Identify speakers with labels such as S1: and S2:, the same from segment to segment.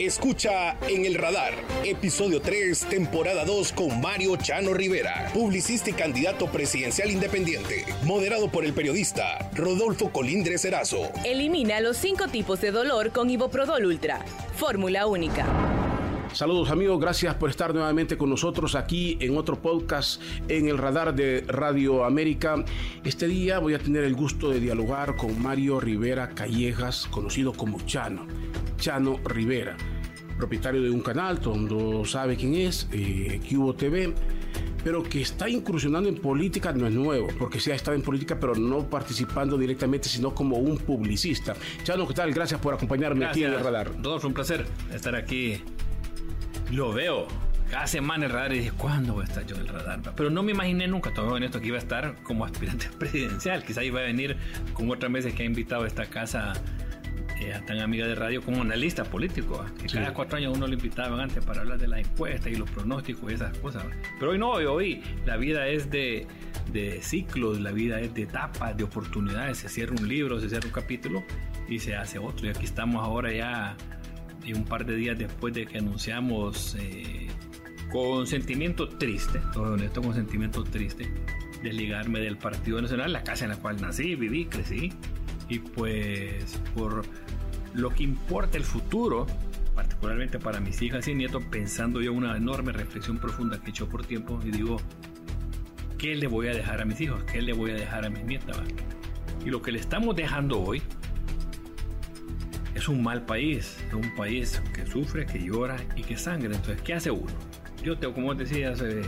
S1: Escucha En el Radar, episodio 3, temporada 2 con Mario Chano Rivera, publicista y candidato presidencial independiente, moderado por el periodista Rodolfo Colindres Erazo.
S2: Elimina los cinco tipos de dolor con Iboprodol Ultra, fórmula única.
S3: Saludos amigos, gracias por estar nuevamente con nosotros aquí en otro podcast en el radar de Radio América. Este día voy a tener el gusto de dialogar con Mario Rivera Callejas, conocido como Chano. Chano Rivera, propietario de un canal, todo el mundo sabe quién es, eh, Cubo TV, pero que está incursionando en política no es nuevo, porque sí ha estado en política, pero no participando directamente, sino como un publicista. Chano, ¿qué tal? Gracias por acompañarme aquí en el radar.
S4: Rodolfo, un placer estar aquí. Lo veo cada semana el radar y dije, ¿cuándo voy a estar yo en el radar? Pero no me imaginé nunca, todo en esto, que iba a estar como aspirante presidencial. Quizá iba a venir como otras veces que ha invitado a esta casa eh, tan amiga de radio como analista político, que cada cuatro años uno le invitaban antes para hablar de las encuestas y los pronósticos y esas cosas. Pero hoy no, hoy, la vida es de, de ciclos, la vida es de etapas, de oportunidades. Se cierra un libro, se cierra un capítulo y se hace otro. Y aquí estamos ahora ya y un par de días después de que anunciamos eh, con sentimiento triste, todo honesto, con sentimiento triste, desligarme del Partido Nacional, la casa en la cual nací, viví, crecí, y pues por lo que importa el futuro, particularmente para mis hijas y nietos, pensando yo una enorme reflexión profunda que he hecho por tiempo y digo, ¿qué le voy a dejar a mis hijos? ¿Qué le voy a dejar a mis nietas? Y lo que le estamos dejando hoy un mal país, es un país que sufre, que llora y que sangra. Entonces, ¿qué hace uno? Yo tengo, como decías, eh,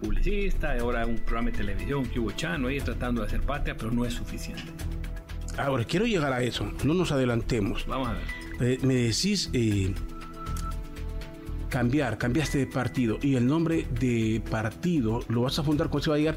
S4: publicista, ahora un programa de televisión, Cubo Chano, ahí tratando de hacer patria, pero no es suficiente.
S3: Ahora, quiero llegar a eso, no nos adelantemos.
S4: Vamos a
S3: ver. Eh, me decís eh, cambiar, cambiaste de partido y el nombre de partido lo vas a fundar con se va a llegar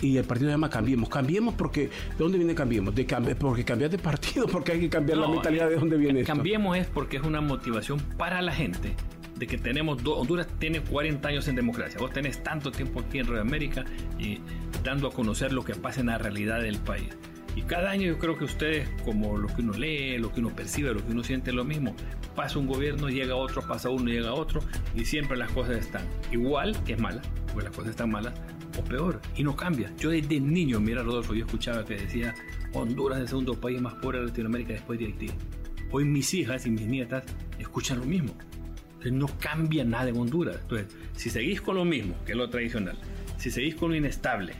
S3: y el partido se llama Cambiemos. Cambiemos porque, ¿de dónde viene Cambiemos? De porque cambias de partido, porque hay que cambiar la mentalidad de dónde viene
S4: Cambiemos es porque es una motivación para la gente de que tenemos, Honduras tiene 40 años en democracia, vos tenés tanto tiempo aquí en Radio América y dando a conocer lo que pasa en la realidad del país. Y cada año yo creo que ustedes, como lo que uno lee, lo que uno percibe, lo que uno siente, es lo mismo. Pasa un gobierno, llega otro, pasa uno, llega otro, y siempre las cosas están igual, que es mala, pues las cosas están malas, o peor, y no cambia. Yo desde niño, mira Rodolfo, yo escuchaba que decía Honduras es el segundo país más pobre de Latinoamérica después de Haití. Hoy mis hijas y mis nietas escuchan lo mismo. Entonces no cambia nada en Honduras. Entonces, si seguís con lo mismo, que es lo tradicional, si seguís con lo inestable,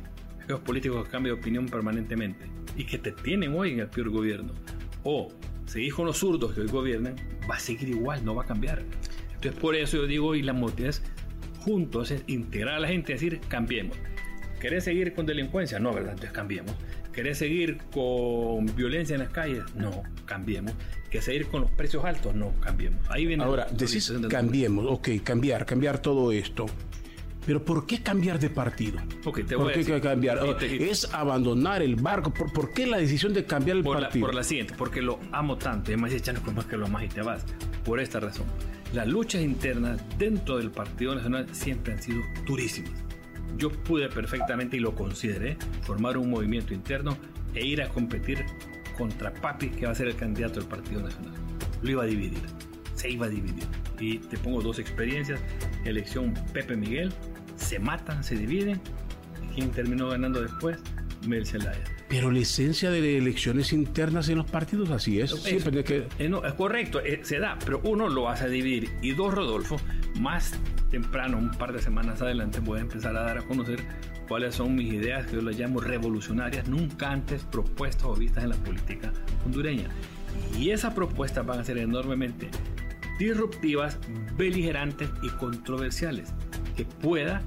S4: los políticos cambian de opinión permanentemente y que te tienen hoy en el peor gobierno, o seguís con los zurdos que hoy gobiernan, va a seguir igual, no va a cambiar. Entonces por eso yo digo, y la es juntos, es integrar a la gente decir, cambiemos. ¿Querés seguir con delincuencia? No, ¿verdad? Entonces cambiemos. ¿Querés seguir con violencia en las calles? No, cambiemos. ¿Querés seguir con los precios altos? No, cambiemos.
S3: Ahí viene Ahora, decís cambiemos, ok, cambiar, cambiar todo esto. Pero ¿por qué cambiar de partido?
S4: Okay, te
S3: voy
S4: ¿Por
S3: qué cambiar? es abandonar el barco. ¿Por, qué la decisión de cambiar el partido?
S4: por la siguiente, porque lo amo tanto. Y además echando más que lo amas y te vas. Por esta razón. Las luchas internas dentro del Partido Nacional siempre han sido durísimas. Yo pude perfectamente, y lo consideré, formar un movimiento interno e ir a competir contra Papi, que va a ser el candidato del Partido Nacional. Lo iba a dividir, se iba a dividir. Y te pongo dos experiencias. Elección Pepe Miguel se matan, se dividen. ¿Quién terminó ganando después? Zelaya.
S3: Pero la esencia de elecciones internas en los partidos así es. Siempre
S4: que... Eh, no, es correcto, eh, se da, pero uno lo vas a dividir. Y dos, Rodolfo, más temprano, un par de semanas adelante, voy a empezar a dar a conocer cuáles son mis ideas, que yo las llamo revolucionarias, nunca antes propuestas o vistas en la política hondureña. Y esas propuestas van a ser enormemente disruptivas, beligerantes y controversiales que pueda,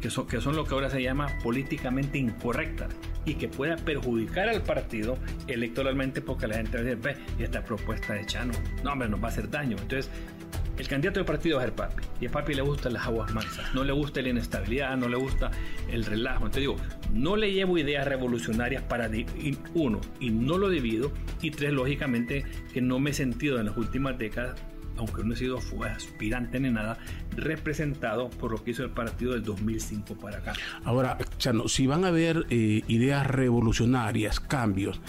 S4: que son, que son lo que ahora se llama políticamente incorrectas y que pueda perjudicar al partido electoralmente porque la gente va a decir, ve, esta propuesta de Chano, no, hombre, nos va a hacer daño. Entonces, el candidato del partido a ser Papi. Y a Papi le gustan las aguas mansas. No le gusta la inestabilidad, no le gusta el relajo. Entonces digo, no le llevo ideas revolucionarias para, uno, y no lo divido. Y tres, lógicamente, que no me he sentido en las últimas décadas aunque no he sido aspirante ni nada, representado por lo que hizo el partido del 2005 para acá.
S3: Ahora, Chano, si van a haber eh, ideas revolucionarias, cambios,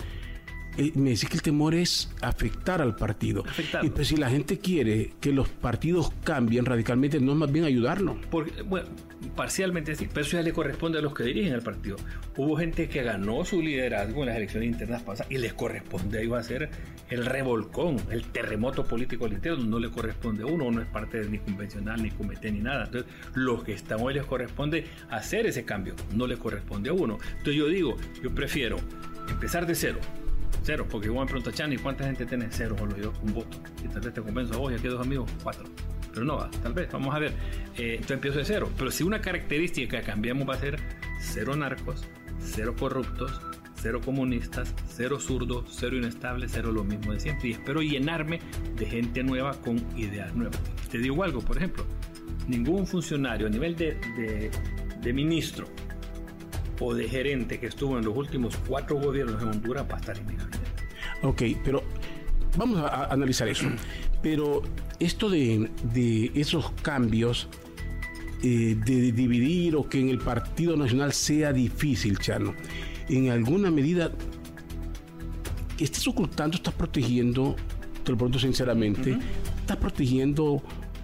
S3: eh, me decís que el temor es afectar al partido.
S4: Afectarlo.
S3: Y pues si la gente quiere que los partidos cambien radicalmente, no es más bien ayudarlo.
S4: Porque, bueno, parcialmente sí, pero eso ya le corresponde a los que dirigen el partido. Hubo gente que ganó su liderazgo en las elecciones internas pasadas y les corresponde a hacer el revolcón, el terremoto político al interior, no le corresponde a uno, uno es parte de ni convencional, ni comité, ni nada. Entonces, los que están hoy les corresponde hacer ese cambio, no le corresponde a uno. Entonces yo digo, yo prefiero empezar de cero, cero, porque vos me preguntas, Chani, ¿cuánta gente tiene? Cero, solo yo, un voto. Y tal vez te convenzo a vos y aquí dos amigos, cuatro. Pero no va, tal vez, vamos a ver. Eh, entonces empiezo de cero. Pero si una característica que cambiamos va a ser cero narcos, cero corruptos, cero comunistas, cero zurdos, cero inestables, cero lo mismo de siempre. Y espero llenarme de gente nueva con ideas nuevas. Te digo algo, por ejemplo, ningún funcionario a nivel de, de ministro o de gerente que estuvo en los últimos cuatro gobiernos en Honduras va a estar en mi gabinete.
S3: Ok, pero vamos a, a analizar eso. Pero esto de, de esos cambios, eh, de dividir o que en el Partido Nacional sea difícil, Chano, en alguna medida, estás ocultando, estás protegiendo, te lo pregunto sinceramente, estás protegiendo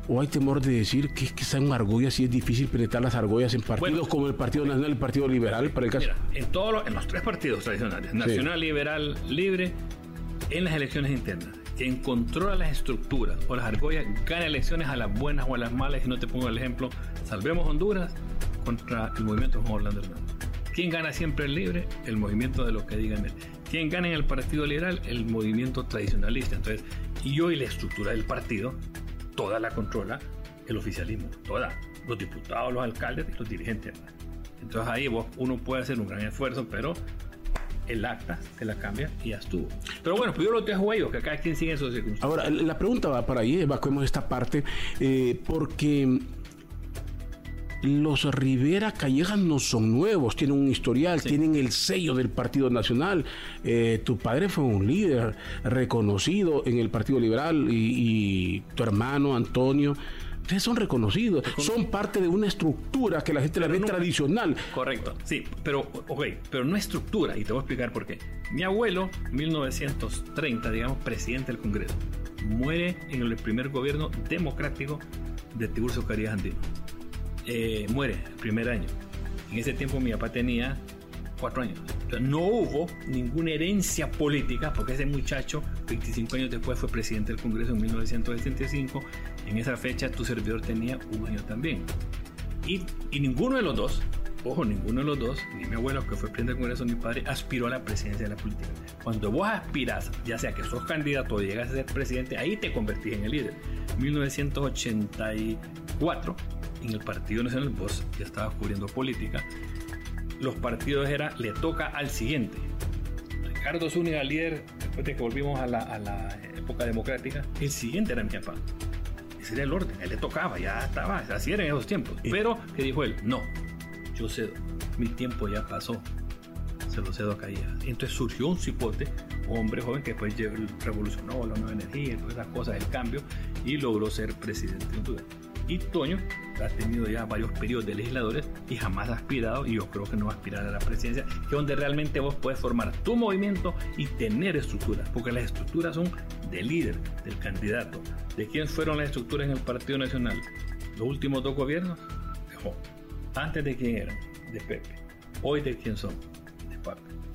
S3: o hay temor de decir que, que sean argollas y es difícil penetrar las argollas en partidos
S4: Bueno,
S3: como el Partido Nacional y el Partido Liberal, para el caso.
S4: Mira, en, todos los, en los tres partidos tradicionales, Nacional, Liberal, Libre, en las elecciones internas, quien controla las estructuras o las argollas gana elecciones a las buenas o a las malas. Y no te pongo el ejemplo, Salvemos Honduras contra el movimiento Juan Orlando Hernández. ¿Quién gana siempre el libre? El movimiento de lo que digan él. ¿Quién gana en el Partido Liberal? El movimiento tradicionalista. Entonces, y hoy la estructura del partido, toda la controla el oficialismo, toda. Los diputados, los alcaldes y los dirigentes. Entonces ahí vos, uno puede hacer un gran esfuerzo, pero el acta te la cambia y ya estuvo. Pero bueno, pues yo lo dejo ellos, que cada quien sigue en sus circunstancias.
S3: Ahora, la pregunta va para ahí, evacuemos esta parte, eh, porque los Rivera Callejas no son nuevos, tienen un historial, tienen el sello del Partido Nacional. Eh, tu padre fue un líder reconocido en el Partido Liberal y, y tu hermano Antonio. Ustedes son reconocidos, son parte de una estructura que la gente la ve tradicional.
S4: Correcto, sí, pero, ok, pero no estructura, y te voy a explicar por qué. Mi abuelo, 1930, digamos, presidente del Congreso, muere en el primer gobierno democrático de Tiburcio Carías Andino. Eh, muere el primer año. En ese tiempo mi papá tenía cuatro años. Entonces, no hubo ninguna herencia política, porque ese muchacho, 25 años después, fue presidente del Congreso en 1965. En esa fecha, tu servidor tenía un año también. Y, y ninguno de los dos, ojo, ninguno de los dos, ni mi abuelo que fue presidente del Congreso, ni mi padre, aspiró a la presidencia de la política. Cuando vos aspiras, ya sea que sos candidato o llegas a ser presidente, ahí te convertís en el líder. 1984, en el Partido Nacional, vos ya estabas cubriendo política, los partidos era, le toca al siguiente. Ricardo Zúñiga, líder, después de que volvimos a la, a la época democrática, el siguiente era mi papá. Ese era el orden, él le tocaba, ya estaba, así era en esos tiempos. Pero, ¿qué dijo él? No, yo cedo, mi tiempo ya pasó, se lo cedo a Caías. Entonces surgió un cipote, un hombre joven que después revolucionó la nueva energía todas esas cosas, el cambio, y logró ser presidente de Honduras. Y Toño ha tenido ya varios periodos de legisladores y jamás ha aspirado, y yo creo que no va a aspirar a la presidencia, que es donde realmente vos puedes formar tu movimiento y tener estructuras, porque las estructuras son del líder, del candidato. ¿De quién fueron las estructuras en el Partido Nacional? Los últimos dos gobiernos, de Joven. Antes de quién eran, de Pepe. Hoy de quién son, de.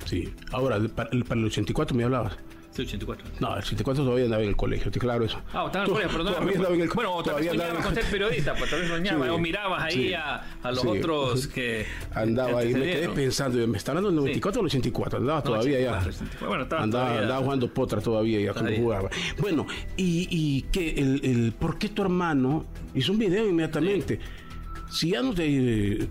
S3: Sí. Ahora, para el 84 me hablabas.
S4: Sí, 84.
S3: No, el 84 todavía andaba en el colegio, estoy claro eso.
S4: Ah, estaba en el colegio, pero no,
S3: todavía andaba en el
S4: Bueno, o tal vez soñabas con ser periodista, pues tal vez soñabas,
S3: Sí,
S4: o mirabas ahí
S3: sí,
S4: a, a los
S3: sí.
S4: otros que.
S3: Andaba ahí, me quedé pensando, ¿me está hablando del 94 o del 84? Andaba todavía
S4: 84,
S3: ya.
S4: 84. Bueno, estaba
S3: andaba,
S4: todavía-
S3: andaba jugando potra todavía ya cuando jugaba. Bueno, y, y que el, el, ¿por qué tu hermano hizo un video inmediatamente? Si ya no te.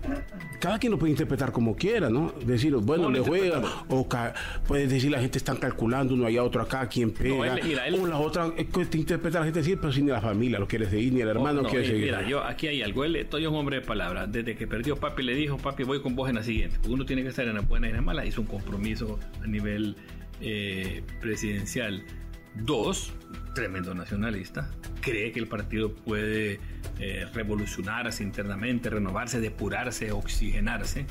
S3: Cada quien lo puede interpretar como quiera, ¿no? Decir, bueno,
S4: ¿Cómo
S3: le juega, o ca- puedes decir la gente están calculando, uno allá, otro acá, quién pega.
S4: él- mira, él-
S3: o la otra, eh, que te interpreta la gente decir, pero si ni la familia lo quieres seguir, ni el hermano
S4: Oh, no,
S3: quiere
S4: eh,
S3: seguir.
S4: Mira, yo aquí hay algo. Él, Toño es un hombre de palabra. Desde que perdió papi le dijo, papi, voy con vos en la siguiente. Uno tiene que estar en la buena y en la mala. Hizo un compromiso a nivel eh, presidencial. Dos, tremendo nacionalista. Cree que el partido puede eh, revolucionarse internamente, renovarse, depurarse, oxigenarse.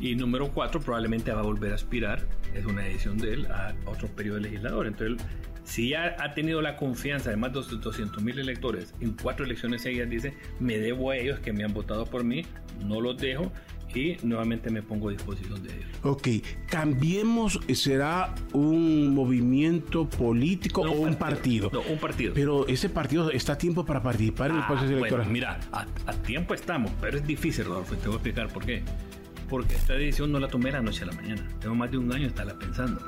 S4: Y número cuatro, probablemente va a volver a aspirar, es una decisión de él, a otro periodo legislador. Entonces, si ya ha tenido la confianza de más de 200 mil electores en cuatro elecciones seguidas, dice, me debo a ellos que me han votado por mí, no los dejo y nuevamente me pongo a disposición de ellos.
S3: Ok, cambiemos, ¿será un movimiento político o un partido?
S4: No, un partido.
S3: Pero ese partido está a tiempo para participar en el
S4: Ah,
S3: proceso
S4: bueno,
S3: electoral.
S4: mira, a, a tiempo estamos, pero es difícil, Rodolfo, y te voy a explicar por qué. Porque esta decisión no la tomé la noche a la mañana. Tengo más de un año estarla pensando.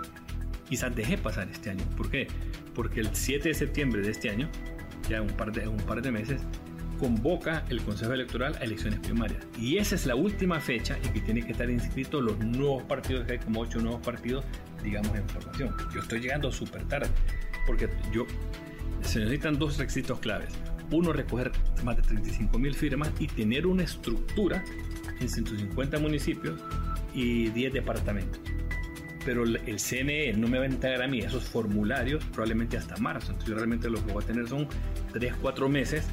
S4: Quizás dejé pasar este año. ¿Por qué? Porque el 7 de septiembre de este año, ya un par de, un par de meses, convoca el Consejo Electoral a elecciones primarias. Y esa es la última fecha en que tienen que estar inscritos los nuevos partidos, que hay como ocho nuevos partidos, digamos, en formación. Yo estoy llegando súper tarde, porque yo, se necesitan dos requisitos claves. Uno, recoger más de 35 mil firmas y tener una estructura en 150 municipios y 10 departamentos. Pero el CNE no me va a entregar a mí esos formularios probablemente hasta marzo. Entonces yo realmente lo que voy a tener son 3, 4 meses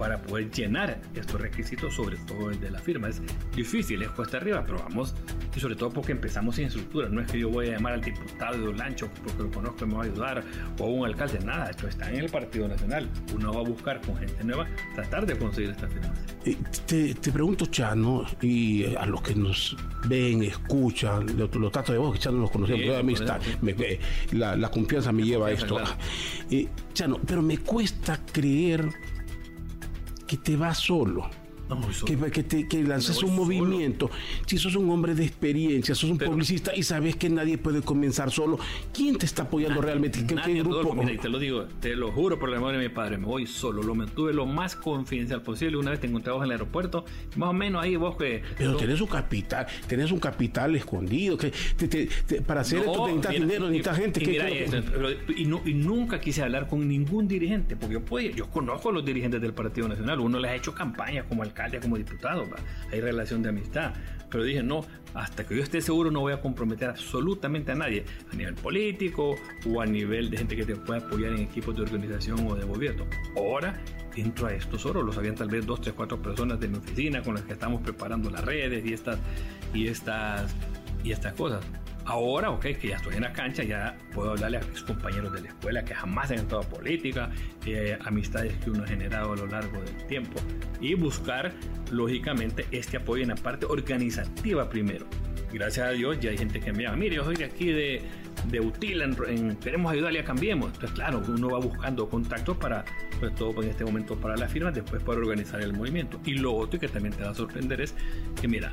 S4: para poder llenar estos requisitos, sobre todo el de la firma. Es difícil, es cuesta arriba, pero vamos, y sobre todo porque empezamos sin estructura. No es que yo voy a llamar al diputado de Olancho porque lo conozco y me va a ayudar, o a un alcalde, nada, esto está en el Partido Nacional. Uno va a buscar con gente nueva tratar de conseguir esta firma.
S3: Eh, Te, te pregunto, Chano, y eh, a los que nos ven, escuchan, lo, lo trato de vos, Chano los conocemos,
S4: Sí,
S3: amistad, me- eh, la, la confianza me lleva a esto. Eh, Chano, pero me cuesta creer que te vas solo. Que, que, te, que lances un
S4: solo.
S3: movimiento. Si sos un hombre de experiencia, sos un
S4: Pero-
S3: publicista y sabes que nadie puede comenzar solo, ¿quién te está apoyando realmente? ¿Qué, qué
S4: Nadie,
S3: grupo?
S4: Rodolfo, mira, y te lo digo, te lo juro por la memoria de mi padre, me voy solo, lo mantuve lo más confidencial posible. Una vez te encontramos en el aeropuerto, más o menos ahí vos que.
S3: Pero tenés un capital, tenés un capital escondido. Que te- te- te- para hacer esto
S4: No,
S3: necesitas
S4: mira,
S3: dinero, necesitas gente.
S4: y
S3: ¿qué-
S4: mira
S3: qué-
S4: esto, pero- y, no- y nunca quise hablar con ningún dirigente, porque yo, podía- yo conozco a los dirigentes del Partido Nacional, uno les ha hecho campaña como alcalde, como diputado, ¿va? hay relación de amistad. Pero dije, no, hasta que yo esté seguro no voy a comprometer absolutamente a nadie, a nivel político o a nivel de gente que te pueda apoyar en equipos de organización o de gobierno. Ahora entro a esto solo, lo sabían tal vez dos, tres, cuatro personas de mi oficina con las que estamos preparando las redes y estas, y estas, y estas cosas. Ahora, ok, que ya estoy en la cancha, ya puedo hablarle a mis compañeros de la escuela que jamás han entrado a política, eh, amistades que uno ha generado a lo largo del tiempo y buscar, lógicamente, este apoyo en la parte organizativa primero. Gracias a Dios ya hay gente que me llama, mire, yo soy de aquí de, de Utila, en- en- queremos ayudarle a Cambiemos. Entonces, claro, uno va buscando contactos para, sobre todo en este momento para las firmas, después para organizar el movimiento. Y lo otro que también te va a sorprender es que, mira,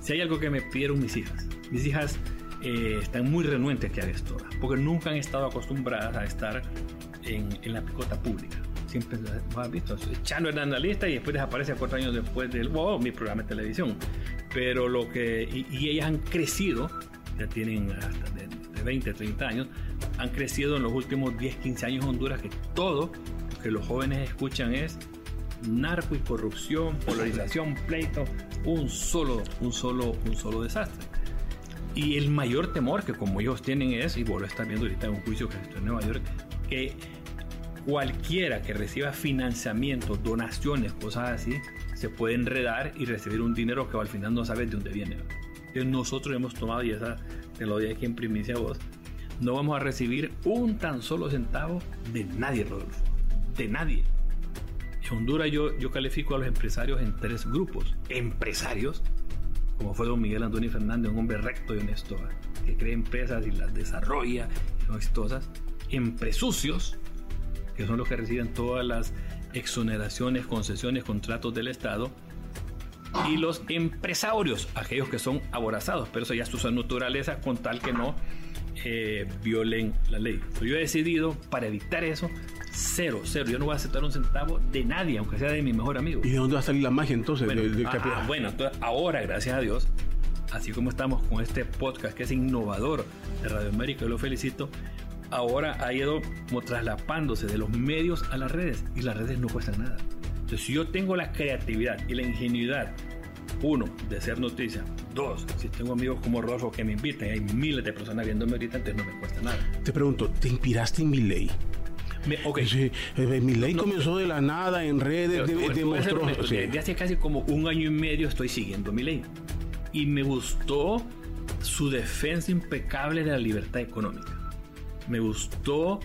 S4: si hay algo que me pidieron mis hijas, mis hijas eh, están muy renuentes que haga esto, porque nunca han estado acostumbradas a estar en, en la picota pública. Siempre lo has visto. Chano era analista y después desaparece cuatro años después del wow, mi programa de televisión. Pero lo que. Y, y ellas han crecido, ya tienen hasta de, de 20, 30 años, han crecido en los últimos 10, 15 años en Honduras, que todo lo que los jóvenes escuchan es narco y corrupción, polarización, pleito, un solo, un solo, un solo desastre. Y el mayor temor que como ellos tienen es, y vos lo estás viendo ahorita en un juicio que está en Nueva York, que cualquiera que reciba financiamiento, donaciones, cosas así, se puede enredar y recibir un dinero que al final no sabes de dónde viene. Entonces nosotros hemos tomado, y esa te lo doy aquí en primicia a vos, no vamos a recibir un tan solo centavo de nadie, Rodolfo. De nadie. En Honduras yo, yo califico a los empresarios en tres grupos. Empresarios, como fue don Miguel Antonio Fernández, un hombre recto y honesto, que crea empresas y las desarrolla y son exitosas. Empresucios, que son los que reciben todas las exoneraciones, concesiones, contratos del Estado. Y los empresarios, aquellos que son aborazados, pero eso ya es su naturaleza con tal que no eh, violen la ley. Yo he decidido, para evitar eso, cero, cero. Yo no voy a aceptar un centavo de nadie, aunque sea de mi mejor amigo.
S3: ¿Y de dónde va a salir la magia entonces?
S4: Bueno,
S3: De- de
S4: ah, ah, bueno, entonces ahora, gracias a Dios, así como estamos con este podcast que es innovador de Radio América, yo lo felicito, ahora ha ido como traslapándose de los medios a las redes y las redes no cuestan nada. Entonces, si yo tengo la creatividad y la ingenuidad, uno, de hacer noticias, dos, si tengo amigos como Rodolfo que me invitan, hay miles de personas viéndome ahorita, entonces no me cuesta nada.
S3: Te pregunto, ¿te inspiraste en mi ley?
S4: Me- ok,
S3: Sí, eh, mi ley comenzó de la nada en redes, de-
S4: tú
S3: demostró.
S4: ser-
S3: sí.
S4: Desde hace casi como un año y medio estoy siguiendo mi ley. y me gustó su defensa impecable de la libertad económica. Me gustó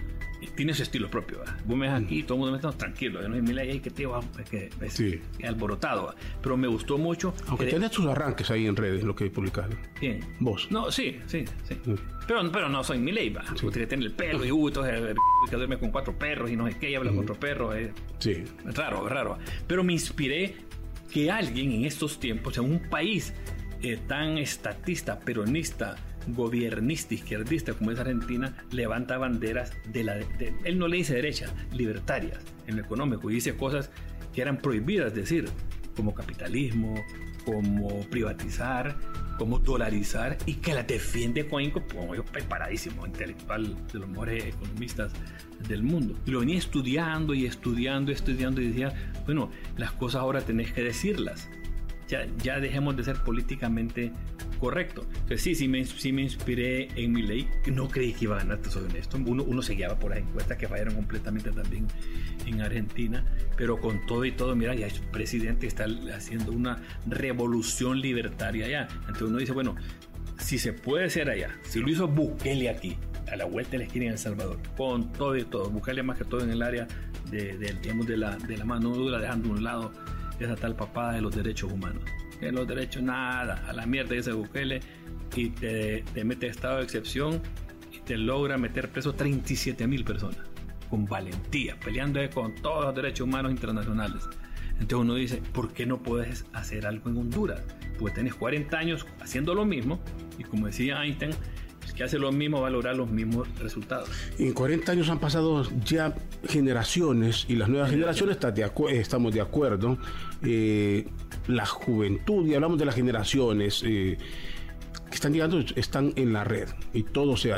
S4: tiene su estilo propio. ¿verdad? Vos me ves aquí, todo el mundo me está tranquilo. Yo no mi ley que es que es
S3: Sí.
S4: alborotado. ¿verdad? Pero me gustó mucho.
S3: Aunque
S4: que-
S3: tenés tus arranques ahí en redes, lo que publicas.
S4: ¿Quién?
S3: Vos.
S4: No, sí, sí, sí.
S3: Mm.
S4: Pero, pero no soy mi ley, va. Usted que tiene el pelo y uh, entonces que duerme con cuatro perros y no sé qué, y habla con otro perro. eh.
S3: Sí.
S4: Raro, raro. Pero me inspiré que alguien en estos tiempos, en un país eh, tan estatista, peronista, gobernista, izquierdista como es Argentina, levanta banderas de la... él no le dice derecha, libertarias en lo económico y dice cosas que eran prohibidas decir, como capitalismo, como privatizar, como dolarizar y que las defiende con yo preparadísimo, intelectual de los mejores economistas del mundo. Y lo venía estudiando y estudiando y estudiando y decía, bueno, las cosas ahora tenés que decirlas. Ya, ya dejemos de ser políticamente correcto. Entonces sí, sí me, sí me inspiré en mi ley, no creí que iba a ganar, te soy honesto. Uno, uno se guiaba por las encuestas que fallaron completamente también en Argentina, pero con todo y todo, mira, ya es presidente, está haciendo una revolución libertaria allá. Entonces uno dice, bueno, si se puede hacer allá, si lo hizo Bukele aquí, a la vuelta de la esquina en El Salvador, con todo y todo, Bukele más que todo en el área de, digamos, de, la, de la mano dura, dejando a un lado esa tal papada de los derechos humanos. Que los derechos, nada, a la mierda dice Bukele, y te, te mete estado de excepción y te logra meter preso 37 mil personas, con valentía, peleando con todos los derechos humanos internacionales. Entonces uno dice, ¿por qué no puedes hacer algo en Honduras? Porque tenés 40 años haciendo lo mismo, y como decía Einstein, que hace lo mismo va a lograr los mismos resultados.
S3: En 40 años han pasado ya generaciones y las nuevas generaciones está de acu- eh, estamos de acuerdo. Eh, la juventud, y hablamos de las generaciones eh, que están llegando, están en la red y todo se,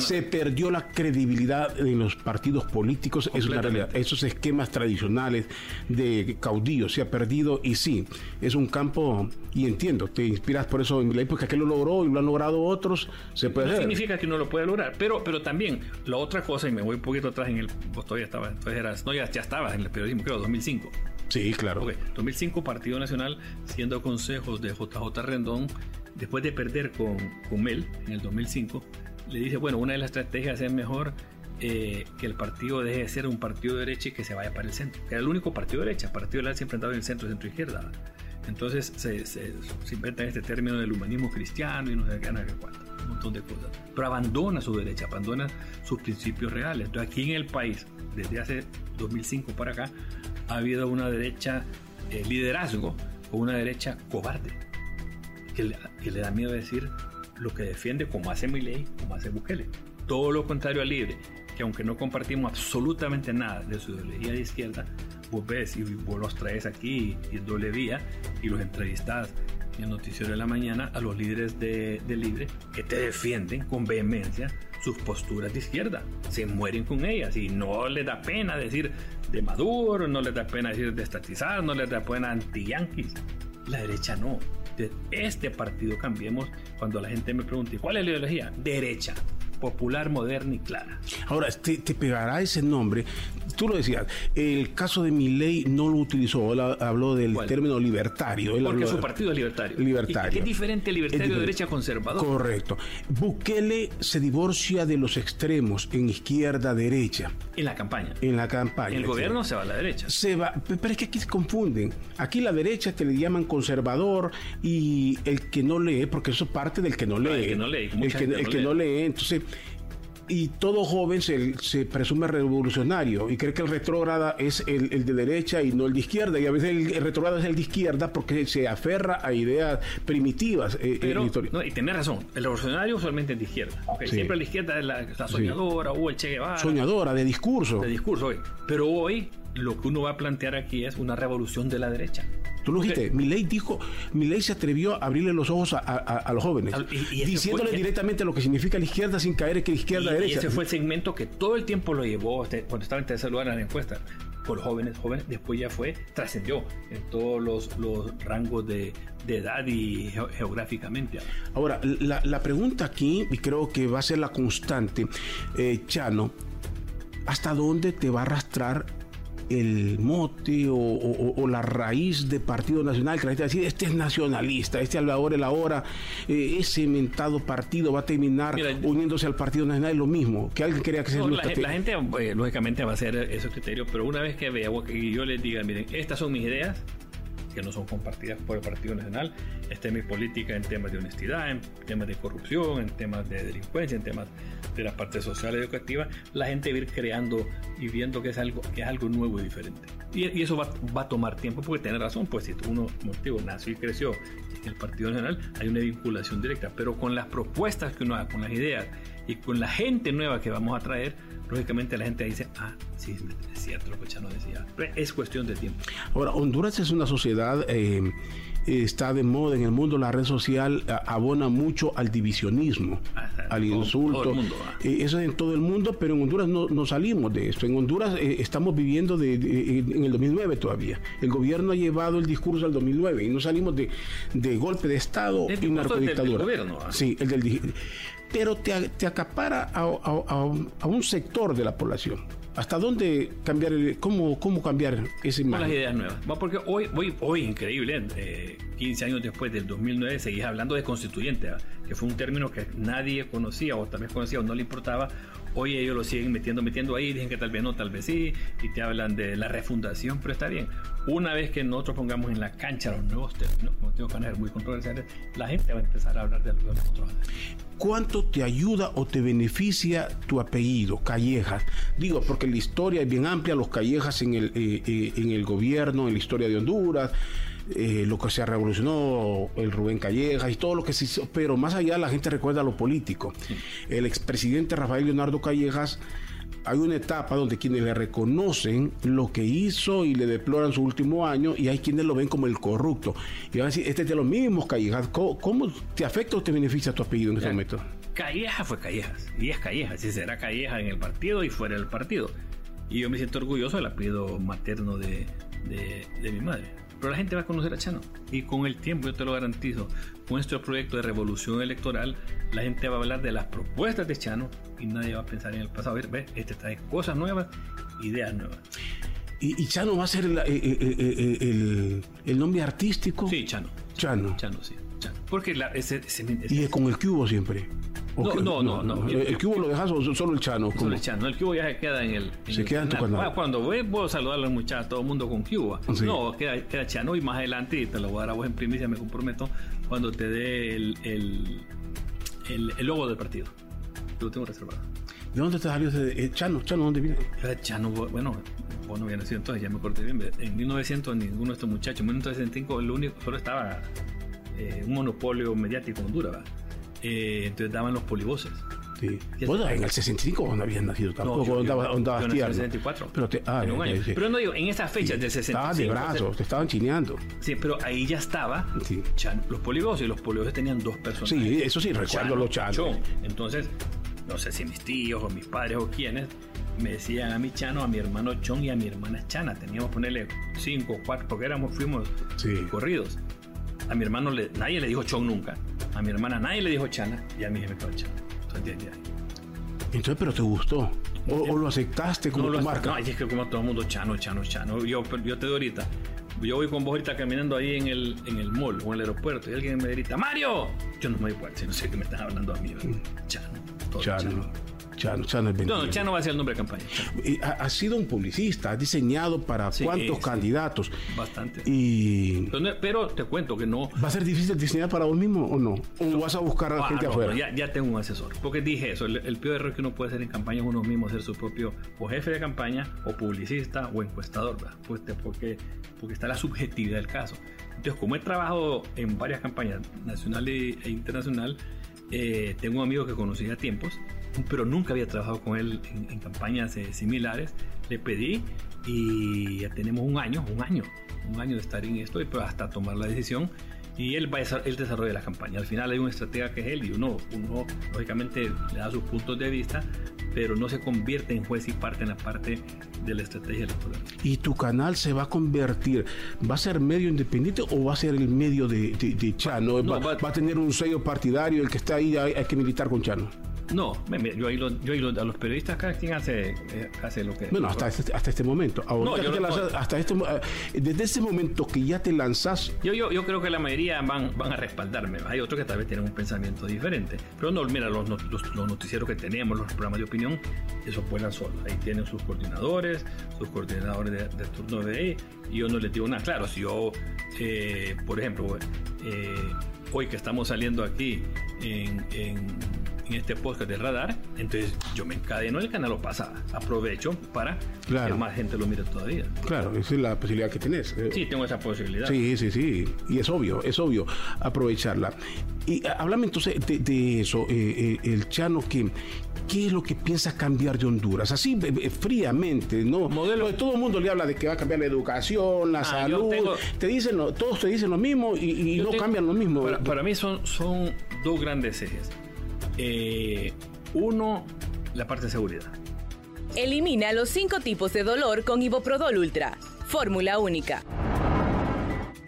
S3: se,
S4: la
S3: perdió la credibilidad en los partidos políticos, es una realidad. Esos esquemas tradicionales de caudillos se ha perdido y sí, es un campo, y entiendo, te inspiras por eso en ley, porque aquel lo logró y lo han logrado otros, se puede
S4: no
S3: hacer.
S4: significa que uno lo pueda lograr, pero, pero también la otra cosa, y me voy un poquito atrás en el, vos todavía estabas, entonces eras, no, ya, ya estabas en el periodismo, creo, 2005.
S3: Sí, claro.
S4: Ok, 2005 Partido Nacional, siendo consejos de JJ Rendón, después de perder con, con Mel en el 2005, le dice, bueno, una de las estrategias es mejor eh, que el partido deje de ser un partido de derecha y que se vaya para el centro, que era el único partido de derecha, el partido siempre ha estado en el centro, centro-izquierda. Entonces se, se, se inventan este término del humanismo cristiano y no no sé qué cuánto, un montón de cosas. Pero abandona su derecha, abandona sus principios reales. Entonces aquí en el país, desde hace 2005 para acá, ha habido una derecha eh, liderazgo o una derecha cobarde, que le, da miedo decir lo que defiende como hace Milei, como hace Bukele. Todo lo contrario al libre, que aunque no compartimos absolutamente nada de su ideología de izquierda, vos ves y vos los traes aquí y es doble vía y los entrevistas en el noticiero de la mañana a los líderes de, de Libre que te defienden con vehemencia sus posturas de izquierda. Se mueren con ellas y no les da pena decir de Maduro, no les da pena decir de estatizar, no les da pena anti-yanquis. La derecha no. De este partido cambiemos cuando la gente me pregunte, ¿cuál es la ideología? Derecha, popular, moderna y clara.
S3: Ahora, te, te pegará ese nombre. Tú lo decías, el caso de Milei no lo utilizó, él ha- habló del
S4: ¿Cuál?
S3: término libertario. él
S4: Porque su partido es libertario.
S3: Libertario.
S4: ¿Y qué es diferente libertario
S3: Es
S4: de derecha conservador?
S3: Correcto. Bukele se divorcia de los extremos en izquierda, derecha,
S4: En la campaña.
S3: en la campaña.
S4: el gobierno se va a la derecha.
S3: se va, pero es que aquí se confunden. Aquí la derecha te le llaman conservador y el que no lee, porque eso es parte del que no lee.
S4: el que no lee,
S3: El que, el que no lee, entonces. Y todo joven se, se presume revolucionario y cree que el retrógrada es el, el de derecha y no el de izquierda. Y a veces el, el retrógrada es el de izquierda porque se aferra a ideas primitivas. eh,
S4: Pero,
S3: en historia.
S4: no, y tenés razón, el revolucionario usualmente es de izquierda.
S3: Sí.
S4: Siempre la izquierda es la, la soñadora o el Che Guevara.
S3: Soñadora, de discurso.
S4: de discurso hoy. Pero hoy lo que uno va a plantear aquí es una revolución de la derecha.
S3: Tú lo dijiste, Milei dijo, Milei se atrevió a abrirle los ojos a, a- a los jóvenes,
S4: y- y
S3: diciéndole
S4: fue-
S3: directamente lo que significa la izquierda sin caer en que
S4: Y,
S3: izquierda
S4: y
S3: derecha.
S4: ese fue el segmento que todo el tiempo lo llevó este, cuando estaba en tercer lugar en la encuesta. Por jóvenes, jóvenes, después ya fue, trascendió en todos los, los rangos de, de edad y geo- geográficamente.
S3: Ahora, la, la pregunta aquí, y creo que va a ser la constante, eh, Chano, ¿hasta dónde te va a arrastrar el mote o, o- o la raíz de Partido Nacional, que la gente va a decir, este es nacionalista, este a la hora, la hora, eh, ese mentado partido va a terminar
S4: Mira,
S3: uniéndose al Partido Nacional, es lo mismo, que alguien quería que sea
S4: No, la, la gente, eh, lógicamente, va a hacer esos criterios, pero una vez que vea o que yo les diga, miren, estas son mis ideas, que no son compartidas por el Partido Nacional, es mi política en temas de honestidad, en temas de corrupción, en temas de delincuencia, en temas de la parte social y educativa, la gente va a ir creando y viendo que es algo, que es algo nuevo y diferente. Y, y eso va, va a tomar tiempo porque tiene razón, pues si uno motivo nació y creció en el Partido Nacional, hay una vinculación directa, pero con las propuestas que uno haga, con las ideas y con la gente nueva que vamos a traer, lógicamente la gente dice, ah, sí, es cierto lo que Chano decía. Es cuestión de tiempo.
S3: Ahora, Honduras es una sociedad, eh, está de moda en el mundo, la red social a- abona mucho al divisionismo,
S4: Ajá,
S3: al
S4: todo-
S3: insulto.
S4: todo el mundo, ah.
S3: Eh, eso es en todo el mundo, pero en Honduras no, no salimos de esto. En Honduras eh, estamos viviendo de, de- en el 2009 todavía. El gobierno ha llevado el discurso al 2009 y no salimos de, de golpe de Estado y narcodictadura.
S4: gobierno, ah.
S3: Sí, el del pero te, te acapara a, a- a un- a un sector de la población. ¿Hasta dónde cambiar, el- cómo, cómo cambiar esa
S4: Con las
S3: imagen?
S4: ideas nuevas. Va, Porque hoy, hoy, hoy increíble, eh, 15 años después del 2009, seguís hablando de constituyente, ¿ah? que fue un término que nadie conocía o vez conocía o no le importaba. Hoy ellos lo siguen metiendo, metiendo ahí, dicen que tal vez no, tal vez sí, y te hablan de la refundación, pero está bien. Una vez que nosotros pongamos en la cancha los nuevos términos, como tengo que muy controversiales, la gente va a empezar a hablar de nosotros hablamos.
S3: ¿Cuánto te ayuda o te beneficia tu apellido, Callejas? Digo, porque la historia es bien amplia, los Callejas en el, eh, eh, en el gobierno, en la historia de Honduras, eh, lo que se revolucionó, el Rubén Callejas y todo lo que se hizo, pero más allá la gente recuerda lo político. El expresidente Rafael Leonardo Callejas, hay una etapa donde quienes le reconocen lo que hizo y le deploran su último año y hay quienes lo ven como el corrupto. Y van a decir, este es de los mismos Callejas. ¿Cómo, cómo te afecta o te beneficia tu apellido en este momento?
S4: Calleja fue Callejas y es Callejas y será Calleja en el partido y fuera del partido. Y yo me siento orgulloso del apellido materno de, de- de mi madre. Pero la gente va a conocer a Chano y con el tiempo, yo te lo garantizo, con este proyecto de revolución electoral, la gente va a hablar de las propuestas de Chano y nadie va a pensar en el pasado. A ver, ve, este trae cosas nuevas, ideas nuevas.
S3: Y, y Chano va a ser el, eh, eh, eh, eh, el- el nombre artístico.
S4: Sí, Chano.
S3: Chano.
S4: Chano, sí. Chano. Porque la- ese, ese- ese-
S3: Y es con el cubo siempre. ¿O
S4: No, no, no, no.
S3: El, cubo lo dejas o solo el Chano.
S4: Solo el Chano, el cubo ya se queda en el.
S3: Se
S4: el
S3: queda en tu canal.
S4: Cuando voy, puedo saludar a los muchachos, todo el mundo con cubo.
S3: Sí.
S4: No, queda, queda Chano y más adelante, y te lo voy a dar a vos en primicia, me comprometo, cuando te dé el, el, el, el logo del partido. Lo tengo reservado.
S3: ¿De dónde te salió ese eh, Chano? ¿Chano dónde viene?
S4: Era Chano, bueno, vos no habías nacido entonces, ya me corté bien. En 1900, ninguno de estos muchachos, en 1965, el único, solo estaba eh, un monopolio mediático en Honduras, ¿va? Eh, entonces daban los polivoces.
S3: Sí. En el 65 vos no habías nacido tampoco.
S4: yo-
S3: andabas,
S4: nací en el
S3: tierno.
S4: 64.
S3: Pero, te, ah,
S4: en
S3: sí.
S4: Pero no digo, en esas fechas del 65.
S3: Estabas de brazos, te estaban chineando.
S4: Sí, pero ahí ya estaba. Chan- los polivoces. y Los polivoces tenían dos personajes.
S3: Sí, eso sí, recuerdo los Chanos.
S4: Chon. Entonces, no sé si mis tíos o mis padres o quienes me decían a mi Chano, a mi hermano Chon y a mi hermana Chana. Teníamos que ponerle cinco, cuatro, porque éramos, fuimos
S3: Sí.
S4: corridos. A mi hermano le- nadie le dijo Chon nunca. A mi hermana nadie le dijo Chana y a mí me quedó Chana. Entonces,
S3: pero te gustó. O, o lo aceptaste como
S4: No,
S3: tu
S4: lo-
S3: marca.
S4: no, es que como todo el mundo Chano, Chano, Chano. Yo, yo te digo ahorita, yo voy con vos ahorita caminando ahí en el, en el mall o en el aeropuerto y alguien me grita, ¡Mario! Yo no me doy cuenta, no sé qué me están hablando a mí. ¿verdad? Chano. todo
S3: Chano. Chano, Chano es
S4: No, no, Chano va a ser el nombre de campaña. Chano.
S3: Ha, has sido un publicista, has diseñado para
S4: Sí,
S3: cuántos
S4: sí.
S3: candidatos.
S4: Bastante.
S3: Y
S4: Entonces, pero te cuento que no.
S3: ¿Va a ser difícil diseñar para vos mismo o no? ¿O vas a buscar a
S4: Ah,
S3: gente
S4: no,
S3: afuera?
S4: no, ya, ya tengo un asesor. Porque dije eso, el, el peor error que uno puede hacer en campaña es uno mismo ser su propio o jefe de campaña, o publicista, o encuestador, ¿verdad? Pues, te- porque, porque está la subjetividad del caso. Entonces, como he trabajado en varias campañas, nacional e, internacional, eh, tengo un amigo que conocí a tiempos, pero nunca había trabajado con él en, en campañas eh, similares. Le pedí y ya tenemos un año, un año, un año de estar en esto, pero hasta tomar la decisión y él va a desa- él desarrolla la campaña. Al final hay un estratega que es él y uno, uno lógicamente le da sus puntos de vista, pero no se convierte en juez y parte en la parte de la estrategia electoral.
S3: ¿Y tu canal se va a convertir? ¿Va a ser medio independiente o va a ser el medio de, de- de Chano?
S4: No,
S3: ¿Va,
S4: va-
S3: va a tener un sello partidario? El que está ahí hay, hay que militar con Chano.
S4: No, yo ahí, lo- yo ahí lo- a los periodistas, cada quien hace, eh, hace lo que...
S3: Bueno, hasta este, hasta este momento. Ahorita
S4: No, yo
S3: que te
S4: no-
S3: lanzas- hasta este, eh, desde ese momento que ya te lanzas,
S4: Yo, yo, yo creo que la mayoría van, van a respaldarme. Hay otros que tal vez tienen un pensamiento diferente. Pero no, mira, los, los, los noticieros que tenemos, los programas de opinión, esos vuelan solos. Ahí tienen sus coordinadores, sus coordinadores de, de turno de ahí. Y yo no les digo nada. Claro, si yo, eh, por ejemplo, eh, hoy que estamos saliendo aquí en, en- en este podcast de radar, entonces yo me encadeno el canal o pasa. Aprovecho para
S3: Claro.
S4: que más gente lo mire todavía.
S3: claro, esa es la posibilidad que tenés. eh.
S4: Sí, tengo esa posibilidad.
S3: Sí, sí, sí. Y es obvio, es obvio aprovecharla. Y ah, háblame entonces de, de eso, eh, eh, el Chano, que, ¿qué es lo que piensa cambiar de Honduras? Así eh, fríamente, ¿no?
S4: Modelo-
S3: Porque todo el mundo le habla de que va a cambiar la educación, la
S4: Ah,
S3: salud.
S4: tengo-
S3: Te dicen, todos te dicen lo mismo y, no
S4: tengo-
S3: cambian lo mismo.
S4: Para, para mí son, son dos grandes ejes. Eh, uno, la parte de seguridad.
S2: Elimina los cinco tipos de dolor con Iboprodol Ultra. Fórmula única.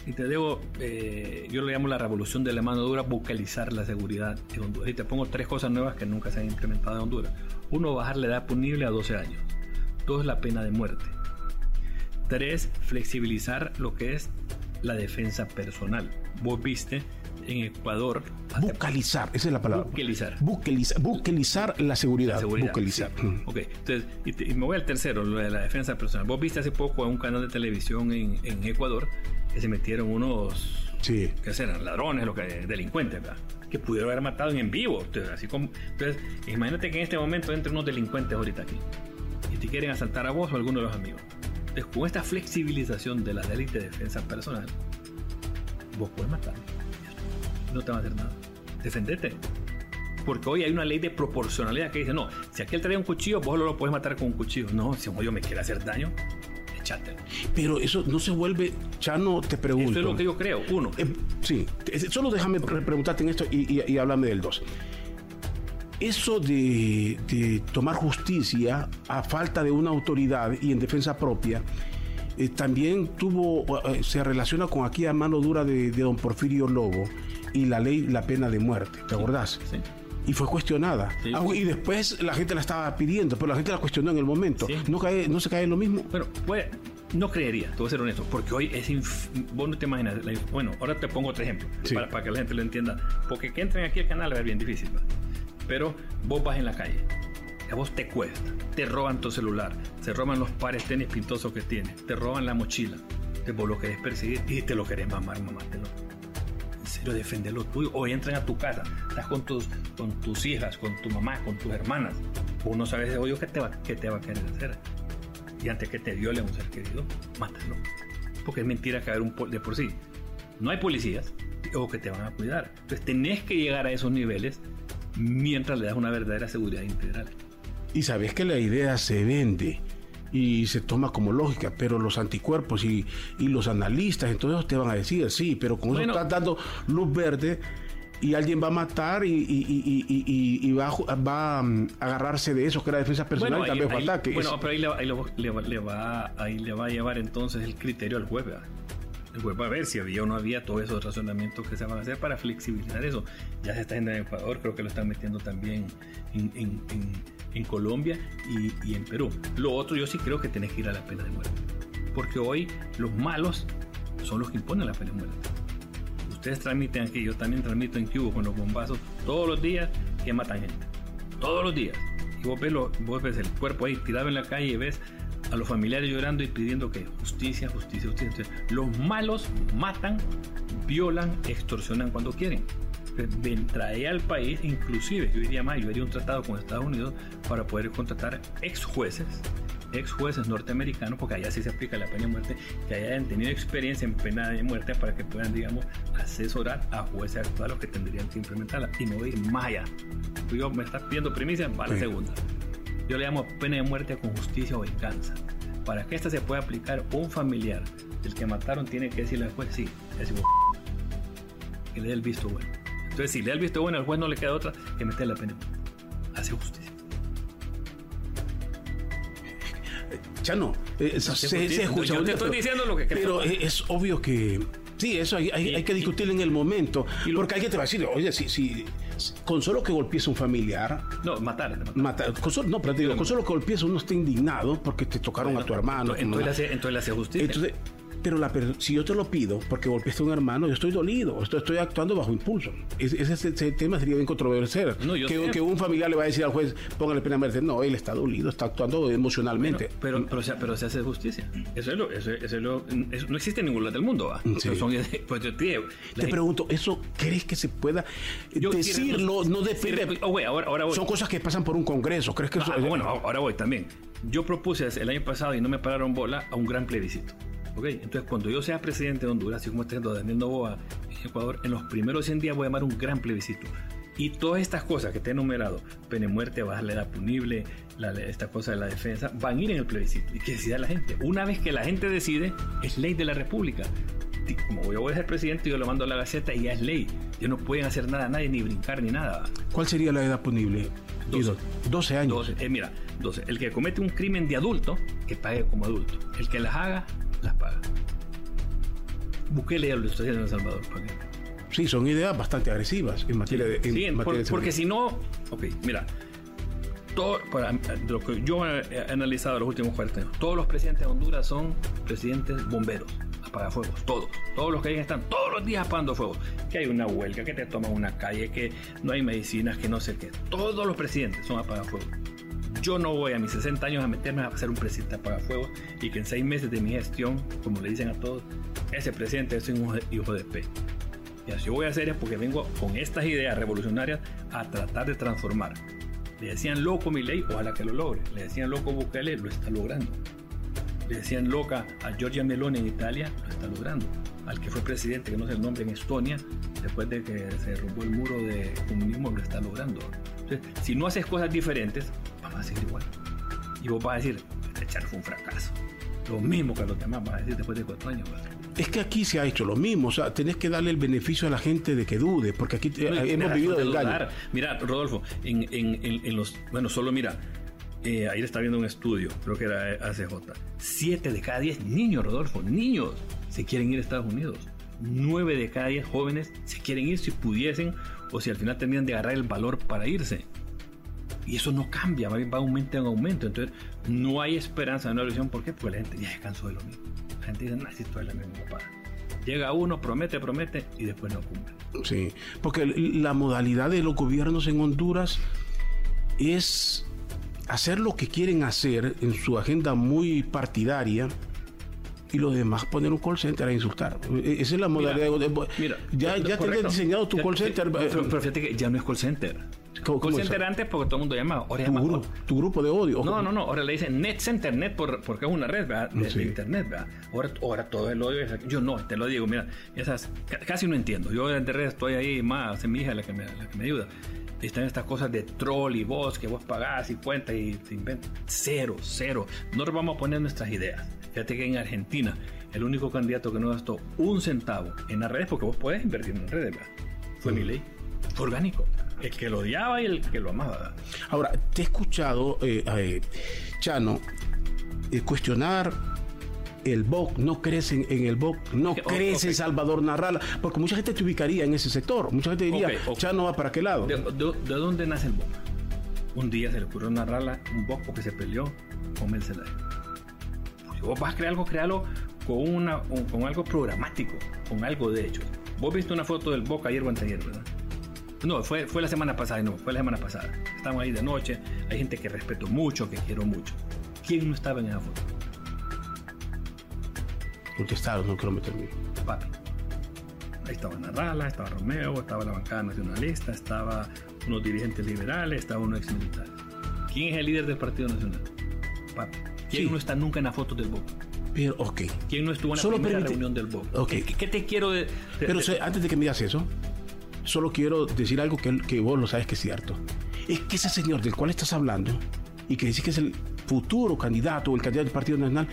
S4: Y te digo, eh, yo lo llamo la revolución de la mano dura, vocalizar la seguridad en Honduras. Y te pongo tres cosas nuevas que nunca se han implementado en Honduras. Uno, bajar la edad punible a 12 años. Dos, la pena de muerte. Tres, flexibilizar lo que es la defensa personal. Vos viste en Ecuador...
S3: Bucalizar, esa es la palabra.
S4: Bucalizar.
S3: Bucalizar, bucalizar la seguridad.
S4: seguridad.
S3: Bucalizar.
S4: sí.
S3: Mm.
S4: Ok, entonces, y, te- y me voy al tercero, lo de la defensa personal. Vos viste hace poco en un canal de televisión en, en Ecuador que se metieron unos,
S3: Sí.
S4: que eran ladrones, lo que, delincuentes, ¿verdad? que pudieron haber matado en vivo. Entonces, así como, entonces, imagínate que en este momento entren unos delincuentes ahorita aquí y te quieren asaltar a vos o a alguno de los amigos. Entonces, con esta flexibilización de la ley de defensa personal, vos puedes matar. No te va a hacer nada. Defendete. Porque hoy hay una ley de proporcionalidad que dice, no, si aquel trae un cuchillo, vos no lo puedes matar con un cuchillo. No, si yo me quiere hacer daño, échatelo.
S3: Pero eso no se vuelve, Chano, te pregunto.
S4: Eso es lo que yo creo. Uno,
S3: Eh, sí, solo déjame pre- preguntarte en esto y, y, y háblame del 2. Eso de, de tomar justicia a falta de una autoridad y en defensa propia, eh, también tuvo, eh, se relaciona con aquella mano dura de, de don Porfirio Lobo y la ley, la pena de muerte, ¿te acordás?
S4: Sí.
S3: Y fue cuestionada.
S4: Sí.
S3: Ah, y después la gente la estaba pidiendo, pero la gente la cuestionó en el momento.
S4: Sí.
S3: ¿No, cae, ¿No se cae en lo mismo?
S4: Bueno, pues, no creería, te voy a ser honesto, porque hoy es. inf- Vos no te imaginas. bueno, ahora te pongo otro ejemplo, para, para que la gente lo entienda. Porque que entren aquí al canal es bien difícil. ¿verdad? Pero vos vas en la calle, a vos te cuesta, te roban tu celular, se roban los pares tenis pintosos que tienes, te roban la mochila, te vos lo querés perseguir y te lo querés mamar, mamátelo. En serio, defender lo tuyo. O entran a tu casa, estás con tus, con tus hijas, con tu mamá, con tus hermanas. Vos no sabes de hoyo qué te va, qué te va a querer hacer y antes que te viole a un ser querido, mátalo. Porque es mentira que haber un de por sí. No hay policías o que te van a cuidar. Entonces tenés que llegar a esos niveles mientras le das una verdadera seguridad integral.
S3: Y sabes que la idea se vende y se toma como lógica, pero los anticuerpos y, y los analistas, entonces te van a decir, sí, pero con
S4: Bueno.
S3: eso estás dando luz verde y alguien va a matar y, y- y- y- va, a, va a mm, agarrarse de eso que era defensa personal y tal vez ataque.
S4: bueno, pero ahí, le, va- ahí lo- le va- le va, ahí le va a llevar entonces el criterio al juez. ¿verdad? El juez va a ver si había o no había todos esos razonamientos que se van a hacer para flexibilizar eso. Ya se está haciendo en Ecuador, creo que lo están metiendo también en, en- en- en Colombia y, y en Perú. Lo otro, yo sí creo que tenés que ir a la pena de muerte. Porque hoy los malos son los que imponen la pena de muerte. Ustedes transmiten aquí, yo también transmito en Cuba con los bombazos todos los días que matan gente. Todos los días. Y vos ves, lo- vos ves el cuerpo ahí tirado en la calle y ves a los familiares llorando y pidiendo que justicia, justicia, justicia. Entonces, los malos matan, violan, extorsionan cuando quieren. Ven, trae al país, inclusive, yo diría más, yo haría un tratado con Estados Unidos para poder contratar ex jueces, ex jueces norteamericanos, porque allá sí se aplica la pena de muerte, que hayan tenido experiencia en pena de muerte para que puedan, digamos, asesorar a jueces actuales que tendrían que implementarla. Y me voy a ir más allá. Tú yo me estás pidiendo primicia, va la
S3: Sí.
S4: segunda. Yo le llamo pena de muerte con justicia o venganza. Para que esta se pueda aplicar, un familiar del que mataron tiene que decirle al juez, sí, es igual. Que le dé el visto bueno. Entonces, si le da el visto bueno, al juez no le queda otra que meter la pena. Hace justicia.
S3: Chano, eh, se, se escucha
S4: Yo te estoy diciendo lo que creo.
S3: Pero es, es obvio que Sí, eso hay, hay, hay que discutir en el momento.
S4: y lo-
S3: porque alguien te va a decir, oye, si, si con solo que golpees a un familiar,
S4: No, matar. matar.
S3: mata, con solo, no, pero te digo, con solo que golpees uno está indignado porque te tocaron a tu hermano.
S4: Entonces, entonces, le
S3: una-
S4: hace, entonces le hace justicia.
S3: Entonces, pero la, per- si yo te lo pido porque golpeaste a un hermano, yo estoy dolido, estoy, estoy actuando bajo impulso. Ese, ese- ese tema sería bien controversial.
S4: No,
S3: que, un familiar le va a decir al juez, póngale pena muerte. No, él está dolido, está actuando emocionalmente.
S4: pero, pero, se, pero se hace justicia. Eso es lo, eso, eso es lo, eso no existe en ningún lado del mundo. ¿va?
S3: Sí.
S4: Son- pues te
S3: pregunto, ¿eso crees que se pueda
S4: yo-
S3: decirlo? No depende.
S4: Oh, güey, ahora, ahora voy.
S3: Son cosas que pasan por un congreso. ¿Crees que eso
S4: Ah, bueno, ahora voy también. Yo propuse el año pasado y no me pararon bola a un gran plebiscito. ¿Ok? Entonces, cuando yo sea presidente de Honduras, así como está haciendo Daniel Novoa en Ecuador, en los primeros 100 días voy a llamar un gran plebiscito. Y todas estas cosas que te he enumerado, pena de muerte, bajar la edad punible, la, esta cosa de la defensa, van a ir en el plebiscito y que decida la gente. Una vez que la gente decide, es ley de la República. Como yo voy a ser presidente, yo lo mando a la Gaceta y ya es ley. Ya no pueden hacer nada a nadie, ni brincar, ni nada.
S3: ¿Cuál sería la edad punible?
S4: Doce.
S3: Guido? 12 años.
S4: 12. Eh, mira, 12. El que comete un crimen de adulto, que pague como adulto. El que las haga, las paga. Bukele ya lo está haciendo en El Salvador.
S3: Sí, son ideas bastante agresivas en materia de. en
S4: Sí,
S3: materia
S4: por-
S3: de
S4: porque si no, ok, mira, todo, para, lo que yo he analizado los últimos 40 años, todos los presidentes de Honduras son presidentes bomberos, apagafuegos, todos. Todos los que están todos los días apagando fuegos. Que hay una huelga, que te toman una calle, que no hay medicinas, que no sé qué. Todos los presidentes son apagafuegos. Yo no voy a mis 60 años a meterme a ser un presidente apagafuegos y que en seis meses de mi gestión, como le dicen a todos, ese presidente es un hijo de, P. Y así voy a hacer es porque vengo con estas ideas revolucionarias a tratar de transformar. Le decían loco mi ley, ojalá que lo logre. Le decían loco Bukele, lo está logrando. Le decían loca a Giorgia Meloni en Italia, lo está logrando. Al que fue presidente, que no sé el nombre, en Estonia, después de que se derrumbó el muro de comunismo, lo está logrando. Entonces, si no haces cosas diferentes, vamos a seguir igual. Y vos vas a decir, este Char fue un fracaso. Lo mismo que los demás vas a decir después de cuatro años. ¿verdad?
S3: Es que aquí se ha hecho lo mismo, o sea, tenés que darle el beneficio a la gente de que dude, porque aquí eh,
S4: No,
S3: hemos vivido del
S4: de
S3: engaño.
S4: Mira, Rodolfo, en, en- en- en los. Bueno, solo mira. Eh, ayer estaba viendo un estudio, creo que era ACJ. Siete de cada diez niños, Rodolfo, niños, se quieren ir a Estados Unidos. Nueve de cada diez jóvenes se quieren ir si pudiesen o si al final tendrían de agarrar el valor para irse. Y eso no cambia, va va aumento en aumento. Entonces, no hay esperanza de una evolución. ¿Por qué? Porque la gente ya se cansó de lo mismo. La gente dice, nah, si esto es la misma papada". Llega uno, promete, promete y después no cumple.
S3: Sí, porque la modalidad de los gobiernos en Honduras es hacer lo que quieren hacer en su agenda muy partidaria y los demás poner un call center a insultar. E- Esa es la modalidad. de-
S4: Mira,
S3: ya ya
S4: correcto.
S3: tenías diseñado tu
S4: Ya-
S3: call center.
S4: Pero,
S3: eh,
S4: pero fíjate que ya no es call center.
S3: ¿Cómo-
S4: call
S3: cómo es
S4: center antes porque todo el mundo llamaba. Ahora
S3: tu,
S4: llama-
S3: grupo, tu grupo de odio.
S4: No, no, no. Ahora le dicen net center, net por- porque es una red ¿verdad? de,
S3: Sí.
S4: de internet. ¿verdad? Ahora, ahora todo el odio. Yo no, te lo digo. Mira, esas ca- casi no entiendo. Yo en redes estoy ahí más, es mi hija la que me, la que me ayuda. Están estas cosas de troll y voz que vos pagás y cuentas y se inventan. Cero, cero. No nos vamos a poner nuestras ideas. Fíjate que en Argentina, el único candidato que no gastó un centavo en las redes, porque vos podés invertir en redes, ¿verdad? fue mi ley. Fue orgánico. El que lo odiaba y el que lo amaba.
S3: Ahora, te he escuchado, eh, eh, Chano, eh, cuestionar el BOC, no crees en, en el BOC, no
S4: Ok,
S3: crees en. Salvador Narrala, porque mucha gente te ubicaría en ese sector, mucha gente diría,
S4: Ok, ok.
S3: Chano va para qué lado.
S4: ¿De, de- de dónde nace el Boca? Un día se le ocurrió narrarla un Boca porque se peleó con Zelaya. Si vos vas a crear algo, créalo con, una, un- con algo programático, con algo de hecho. Vos viste una foto del Boca ayer o anteayer, ¿verdad? No, fue, fue la semana pasada, no, fue la semana pasada. Estamos ahí de noche, hay gente que respeto mucho, que quiero mucho. ¿Quién no estaba en esa foto?
S3: Contestaron, no quiero meterme.
S4: Papi. Ahí estaba Narrala, estaba Romeo, estaba la bancada nacionalista, estaba unos dirigentes liberales, estaba uno ex militar. ¿Quién es el líder del Partido Nacional? Papi. ¿Quién
S3: Sí.
S4: no está nunca en la foto del BOC?
S3: Pero, ok.
S4: ¿Quién no estuvo en la
S3: Solo
S4: primera
S3: permite-
S4: reunión del BOC?
S3: Ok.
S4: ¿Qué, qué te quiero de, de-
S3: Pero
S4: de-
S3: antes de que me digas eso, solo quiero decir algo que, que vos lo sabes que es cierto. Es que ese señor del cual estás hablando y que decís que es el futuro candidato o el candidato del Partido Nacional,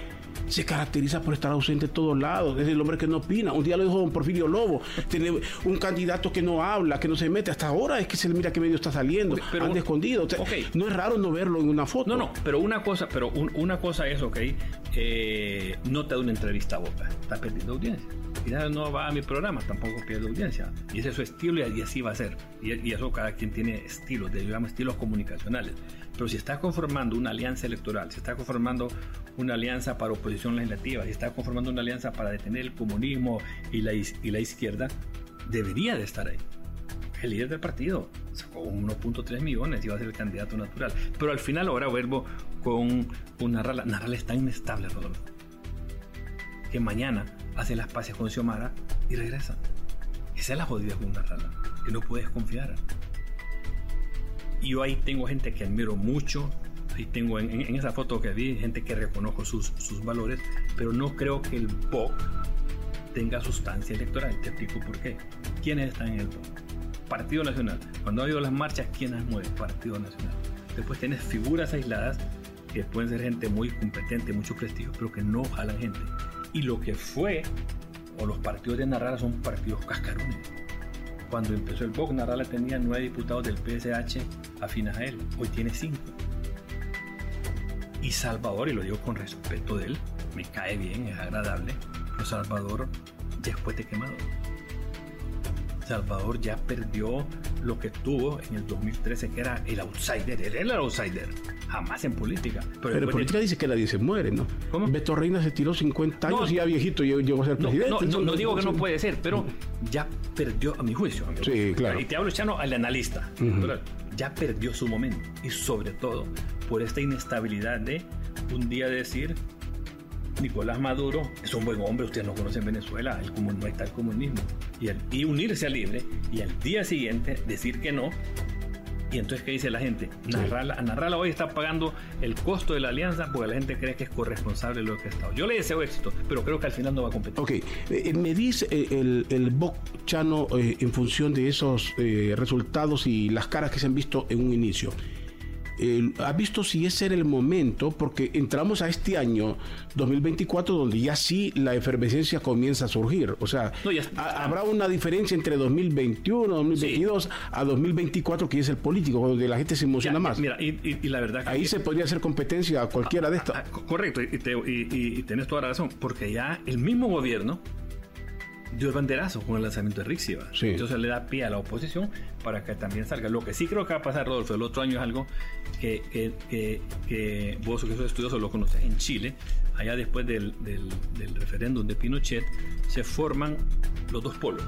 S3: se caracteriza por estar ausente de todos lados. Es el hombre que no opina. Un día lo dijo don Porfirio Lobo. Tiene un candidato que no habla, que no se mete. Hasta ahora es que se mira qué medio está saliendo.
S4: pero,
S3: escondido. No es raro no verlo en una foto.
S4: No, no, pero una cosa, pero una cosa es, ok, eh, no te da una entrevista a boca. Está perdiendo audiencia. Quizás no va a mi programa, tampoco pierde audiencia. Y ese es su estilo y así va a ser. Y, eso cada quien tiene estilos, digamos, estilos comunicacionales. Pero si está conformando una alianza electoral, si está conformando una alianza para oposición legislativa, si está conformando una alianza para detener el comunismo y la, y la izquierda, debería de estar ahí. El líder del partido sacó 1.3 millones y va a ser el candidato natural. Pero al final ahora vuelvo con una Narrala. Narrala está inestable, Rodolfo. Que mañana hace las paces con Xiomara y regresa. Esa es la jodida con que no puedes confiar. Y yo ahí tengo gente que admiro mucho, ahí tengo en, esa foto que vi gente que reconozco sus, sus valores, pero no creo que el POC tenga sustancia electoral. Te explico por qué. ¿Quiénes están en el POC? Partido Nacional. Cuando ha habido las marchas, ¿quién las mueve? Partido Nacional. Después tienes figuras aisladas que pueden ser gente muy competente, mucho prestigio, pero que no jalan gente. Y lo que fue, o los partidos de Narrala son partidos cascarones cuando empezó el POC, Narrala tenía nueve diputados del PSH afinas a él. Hoy tiene cinco. Y Salvador, y lo digo con respeto de él, me cae bien, es agradable, pero Salvador ya fue de quemado. Salvador ya perdió lo que tuvo en el 2013, que era el outsider. Él era el outsider jamás en política.
S3: Pero, en política dice que nadie se muere, ¿no? ¿Cómo? Beto Reina se tiró 50 años y ya viejito llegó a ser presidente.
S4: No, no, digo que no puede ser, pero ya perdió, a mi juicio.
S3: sí, claro.
S4: Y te hablo, Chano, al analista. Ya perdió su momento. Y sobre todo por esta inestabilidad de un día decir Nicolás Maduro es un buen hombre, ustedes no conocen Venezuela, el no está el comunismo. Y, y unirse a libre y al día siguiente decir que no y entonces, ¿qué dice la gente? Narrala, Narrala hoy está pagando el costo de la alianza porque la gente cree que es corresponsable de lo que ha estado. Yo le deseo éxito, pero creo que al final no va a competir.
S3: Ok, eh, me dice eh, el, el BOC Chano eh, en función de esos resultados y las caras que se han visto en un inicio ha visto si ese era el momento, porque entramos a este año 2024 donde ya sí la efervescencia comienza a surgir. O sea, habrá una diferencia entre 2021, 2022 a 2024 que es el político, donde la gente se emociona más.
S4: Mira, y, la verdad
S3: Ahí se podría hacer competencia a cualquiera de estas.
S4: correcto, y, y, tenés toda la razón, porque ya el mismo gobierno dio el banderazo con el lanzamiento de Rixiva. Entonces le da pie a la oposición para que también salga. Lo que sí creo que va a pasar, Rodolfo, el otro año es algo que, que, que, vos que sos estudioso lo conoces en Chile. Allá después del, del, referéndum de Pinochet se forman los dos polos.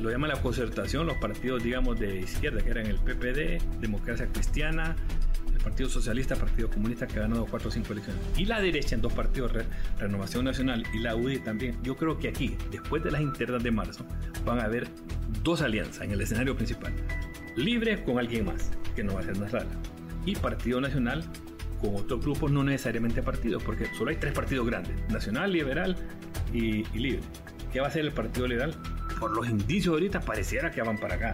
S4: Lo llaman la concertación, los partidos, digamos, de izquierda, que eran el PPD, Democracia Cristiana, Partido Socialista, Partido Comunista, que ha ganado cuatro o cinco elecciones. Y la derecha en dos partidos, Renovación Nacional y la UDI también. Yo creo que aquí, después de las internas de marzo, van a haber dos alianzas en el escenario principal. Libre con alguien más, que no va a ser Nasralla. Y Partido Nacional con otros grupos, no necesariamente partidos, porque solo hay tres partidos grandes, Nacional, Liberal y, Libre. ¿Qué va a hacer el Partido Liberal? Por los indicios ahorita pareciera que van para acá.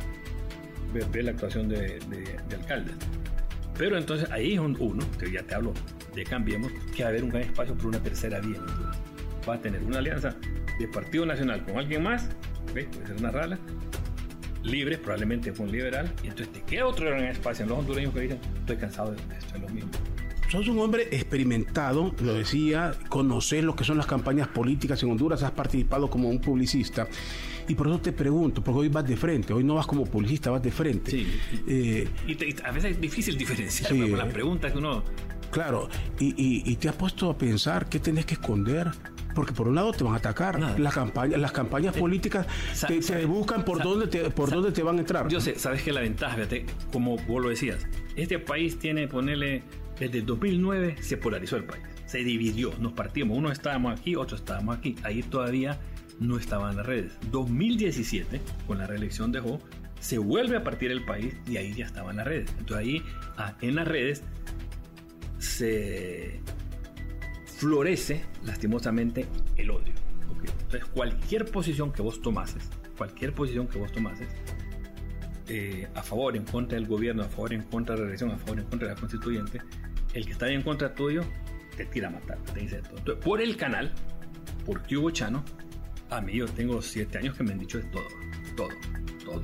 S4: Ver, la actuación de, de, de alcaldes. Pero entonces ahí es uno, que ya te hablo de Cambiemos, que va a haber un gran espacio por una tercera vía. Va a tener una alianza de Partido Nacional con alguien más, puede ser una rala, libre, probablemente con un liberal, y entonces te queda otro gran espacio en los hondureños que dicen, estoy cansado de esto, es lo mismo.
S3: Sos un hombre experimentado, lo decía, conoces lo que son las campañas políticas en Honduras, has participado como un publicista. Y por eso te pregunto, porque hoy vas de frente, hoy no vas como publicista, vas de frente.
S4: Sí. Eh, y, a veces es difícil diferenciar sí, con las preguntas que uno...
S3: Claro, y, te has puesto a pensar qué tenés que esconder porque por un lado te van a atacar las campañas las campañas políticas te, buscan por dónde te por dónde te van a entrar.
S4: yo sé sabes que la ventaja fíjate como vos lo decías este país tiene ponerle desde el 2009 se polarizó el país se dividió nos partimos unos estábamos aquí otros estábamos aquí ahí todavía no estaba en las redes. 2017, con la reelección de Ho, se vuelve a partir el país y ahí ya estaba en las redes. Entonces ahí ah, en las redes se florece lastimosamente el odio. Entonces cualquier posición que vos tomases, cualquier posición que vos tomases, eh, a favor, en contra del gobierno, a favor, en contra de la reelección, a favor, en contra de la constituyente, el que está en contra tuyo te tira a matar, te dice todo. Entonces, por el canal, por Hugo Chano, a mí yo tengo siete años que me han dicho de todo, todo, todo.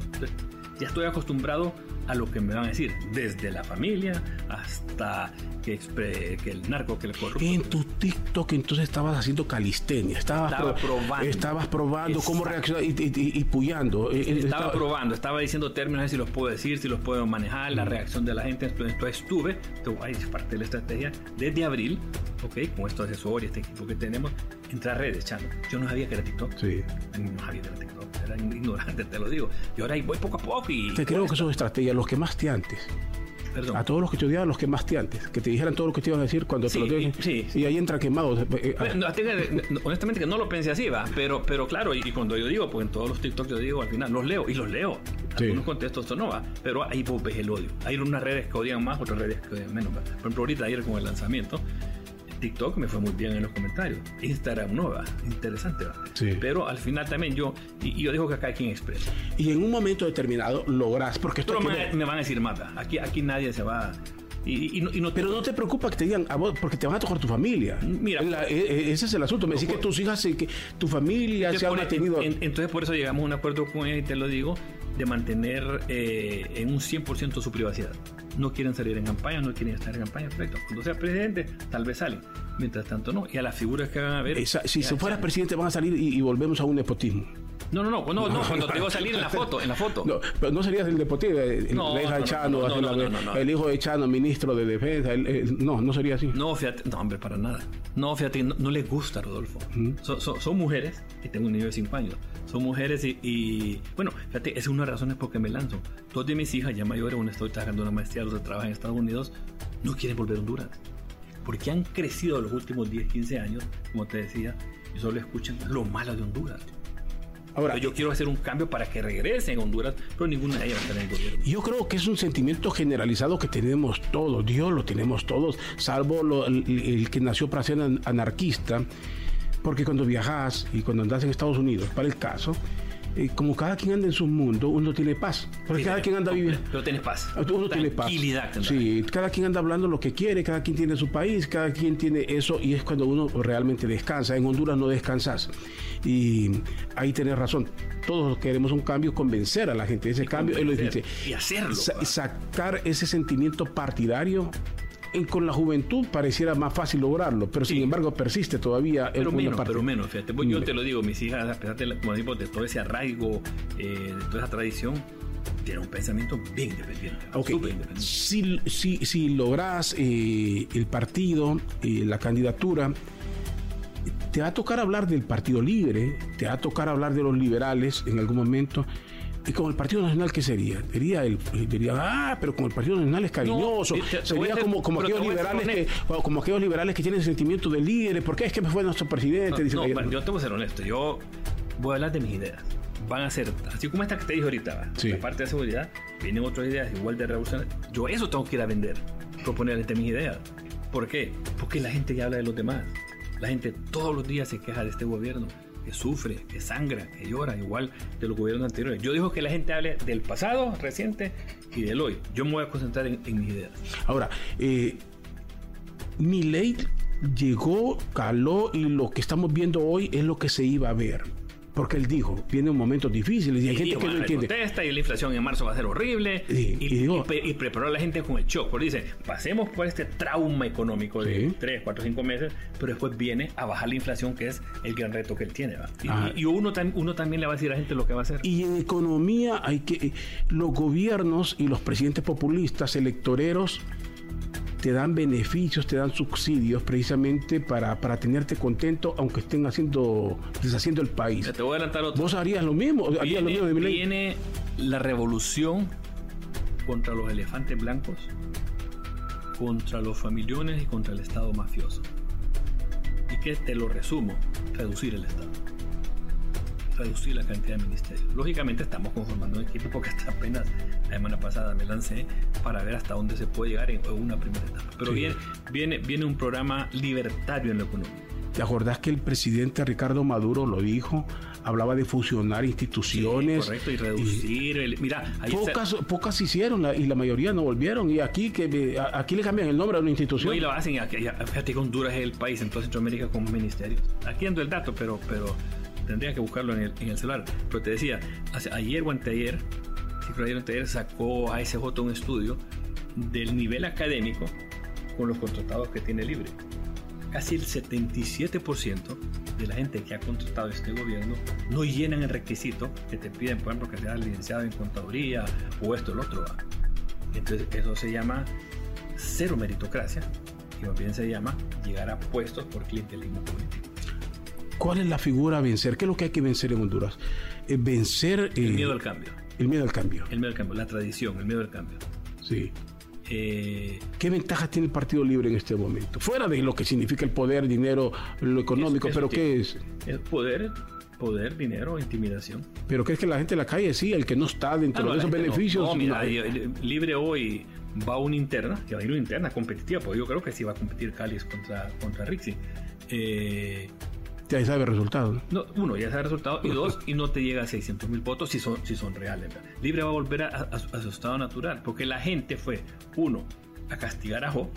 S4: Ya estoy acostumbrado a lo que me van a decir, desde la familia hasta que, que el narco, que el corrupto.
S3: En tu TikTok entonces estabas haciendo calistenia, estabas,
S4: Estaba probando.
S3: estabas probando cómo reaccionar y, y, y- y puyando. Eh, eh,
S4: Estaba
S3: estaba-
S4: probando, estaba diciendo términos, si los puedo decir, si los puedo manejar, la reacción de la gente. Entonces, entonces estuve, es parte de la estrategia, desde abril, ok, con estos asesores, este equipo que tenemos, entrar a redes, chano. Yo no sabía que era TikTok.
S3: Sí.
S4: No sabía que era TikTok, era ignorante, te lo digo. Y ahora ahí voy poco a poco
S3: Te creo que son estrategias, los que más te antes.
S4: Perdón.
S3: A todos los que te odiaban, los que más te antes. Que te dijeran todo lo que te iban a decir cuando
S4: Sí,
S3: te lo digan.
S4: sí.
S3: Y ahí entran quemados. eh, eh,
S4: Bueno, no, tenga- no, honestamente que no lo pensé así, va, pero, pero claro, y, y cuando yo digo, pues en todos los TikTok yo digo al final, los leo y los leo. Algunos contextos no va, pero ahí vos ves el odio. Hay unas redes que odian más, otras redes que odian menos. va. Por ejemplo, ahorita ayer con el lanzamiento, TikTok me fue muy bien en los comentarios. Instagram no va, interesante va.
S3: Sí.
S4: Pero al final también yo, y, yo digo que acá hay quien expresa.
S3: y en un momento determinado lográs, porque esto
S4: Pero me, van a decir va. aquí, aquí nadie se va. Y, y no, y no-
S3: Pero no te preocupa que te digan a vos, porque te van a tocar tu familia.
S4: Mira.
S3: La- e- e- ese es el asunto. Me decís que tus hijas, eh, que tu familia se ha
S4: por-
S3: mantenido.
S4: en- entonces por eso llegamos a un acuerdo con ella y te lo digo, de mantener eh, en un 100% su privacidad. No quieren salir en campaña, no quieren estar en campaña, perfecto. Cuando sea presidente, tal vez salen. Mientras tanto, no. Y a las figuras que van a ver...
S3: Esa- si se fueras presidente van a salir y, y volvemos a un nepotismo.
S4: No, no, no, no, no, cuando te digo salir en la foto, en la foto.
S3: No, pero no serías el nepotismo. eh,
S4: No,
S3: la hija de
S4: no,
S3: Chano, el hijo de Chano, ministro de defensa. el- eh, no, no sería así.
S4: No, fíjate, no, hombre, para nada. No, fíjate, no, no les gusta, Rodolfo. Son- son, son mujeres, y tengo un niño de 5 años, son mujeres y, y, bueno, fíjate, esa es una de las razones por que me lanzo. Dos de mis hijas, ya mayores, una estoy trabajando una maestría, otra trabaja en Estados Unidos, no quieren volver a Honduras. Porque han crecido los últimos 10, 15 años, como te decía, y solo escuchan lo malo de Honduras.
S3: Ahora,
S4: Yo quiero hacer un cambio para que regresen a Honduras, pero ninguna de ellas va a estar en el gobierno.
S3: Yo creo que es un sentimiento generalizado que tenemos todos, Dios lo tenemos todos, salvo lo- el, el que nació para ser an- anarquista, porque cuando viajas y cuando andas en Estados Unidos, para el caso, eh, como cada quien anda en su mundo, uno tiene paz, porque
S4: Sí,
S3: cada quien anda viviendo.
S4: Pero tienes paz.
S3: Uno tiene paz. Sí, cada quien anda hablando lo que quiere, cada quien tiene su país, cada quien tiene eso y es cuando uno realmente descansa. En Honduras no descansas. Y ahí tenés razón. Todos queremos un cambio, convencer a la gente de ese cambio. es lo difícil.
S4: y hacerlo,
S3: Sa- sacar ese sentimiento partidario. En- con la juventud pareciera más fácil lograrlo, pero sin embargo persiste todavía en
S4: Pero
S3: una
S4: menos,
S3: parte.
S4: pero menos, fíjate. Pues yo te lo digo, mis hijas, a pesar de, como digo, de todo ese arraigo, eh, de toda esa tradición, tienen un pensamiento bien independiente.
S3: Ok,
S4: súper independiente.
S3: si, si, si logras eh, el partido, eh, la candidatura, te va a tocar hablar del Partido Libre, te va a tocar hablar de los liberales en algún momento. ¿Y con el Partido Nacional qué sería? Diría, el, diría ah, pero con el Partido Nacional es cariñoso.
S4: No, te- te voy
S3: sería
S4: ser-
S3: como, como, aquellos liberales que, como aquellos liberales que tienen sentimiento de líderes. ¿Por qué es que me fue nuestro presidente?
S4: No,
S3: Dice,
S4: no,
S3: "Oye,
S4: bueno, yo te voy a ser honesto. Yo voy a hablar de mis ideas. Van a ser, así como esta que te dije ahorita.
S3: Sí.
S4: la parte de seguridad, vienen otras ideas igual de revolucionarias. Yo eso tengo que ir a vender, proponerles de mis ideas. ¿Por qué? Porque la gente ya habla de los demás. La gente todos los días se queja de este gobierno, que sufre, que sangra, que llora, igual de los gobiernos anteriores. Yo digo que la gente hable del pasado reciente y del hoy. Yo me voy a concentrar en, en mis ideas.
S3: Ahora, eh, mi ley llegó, caló y lo que estamos viendo hoy es lo que se iba a ver. Porque él dijo, vienen momentos difíciles y hay gente
S4: dijo,
S3: que no
S4: "Ah,
S3: entiende.
S4: y la inflación en marzo va a ser horrible.
S3: Sí,
S4: y,
S3: y digo-
S4: y pre- y preparó a la gente con el shock. Porque dice, pasemos por este trauma económico de
S3: Sí.
S4: 3, 4, 5 meses, pero después viene a bajar la inflación, que es el gran reto que él tiene. Y, uno, uno también le va a decir a la gente lo que va a hacer.
S3: Y en economía hay que eh, los gobiernos y los presidentes populistas electoreros te dan beneficios, te dan subsidios precisamente para, para tenerte contento, aunque estén haciendo deshaciendo el país.
S4: Te voy a adelantar otro.
S3: ¿Vos harías lo mismo? ¿Harías lo
S4: Viene,
S3: mismo de
S4: viene la revolución contra los elefantes blancos, contra los familiones y contra el Estado mafioso. ¿Y que Te lo resumo, reducir el Estado. Reducir la cantidad de ministerios. Lógicamente estamos conformando un equipo porque hasta apenas la semana pasada me lancé para ver hasta dónde se puede llegar en una primera etapa. Pero
S3: Sí.
S4: viene, viene, viene un programa libertario en lo económico.
S3: ¿Te acordás que el presidente Ricardo Maduro lo dijo hablaba de fusionar instituciones.
S4: correcto, y reducir. el- mira, ahí está-
S3: Pocas, pocas hicieron la- y la mayoría no volvieron. Y aquí que a- aquí le cambian el nombre a una institución.
S4: No, y lo hacen. Aquí, fíjate que Honduras es el país en toda Centroamérica con ministerios. Aquí ando el dato, pero, pero tendría que buscarlo en el, celular. Pero te decía, ayer o anteayer, sí, creo ayer o anteayer, sacó ASJ un estudio del nivel académico con los contratados que tiene libre. Casi el 77% de la gente que ha contratado este gobierno no llenan el requisito que te piden, por ejemplo, que seas licenciado en contaduría o esto o lo otro. Entonces, eso se llama cero meritocracia, y más bien se llama llegar a puestos por clientelismo político.
S3: ¿Cuál es la figura a vencer? ¿Qué es lo que hay que vencer en Honduras? Eh, vencer
S4: El
S3: eh,
S4: miedo al cambio,
S3: el miedo al cambio.
S4: el miedo al cambio, la tradición, el miedo al cambio.
S3: Sí.
S4: Eh,
S3: ¿Qué ventajas tiene el Partido Libre en este momento? Fuera de lo que significa el poder, dinero, lo económico,
S4: Eso- eso
S3: pero
S4: tiene-
S3: ¿qué es?
S4: es poder, poder, dinero, intimidación.
S3: Pero ¿qué es que la gente en la calle sí, el que no está dentro
S4: Ah, no,
S3: de esos
S4: no.
S3: beneficios?
S4: No, mira,
S3: no.
S4: yo- libre hoy va una interna, que va a ir una interna competitiva, porque yo creo que sí va a competir Cáliz contra, contra Rixi. Eh,
S3: ya sabe el resultado. ¿no?
S4: No, uno, ya sabe el resultado. Y dos, y no te llega a 600 mil votos si son, si son reales. Libre va a volver a, su estado natural. Porque la gente fue, uno, a castigar a Jo,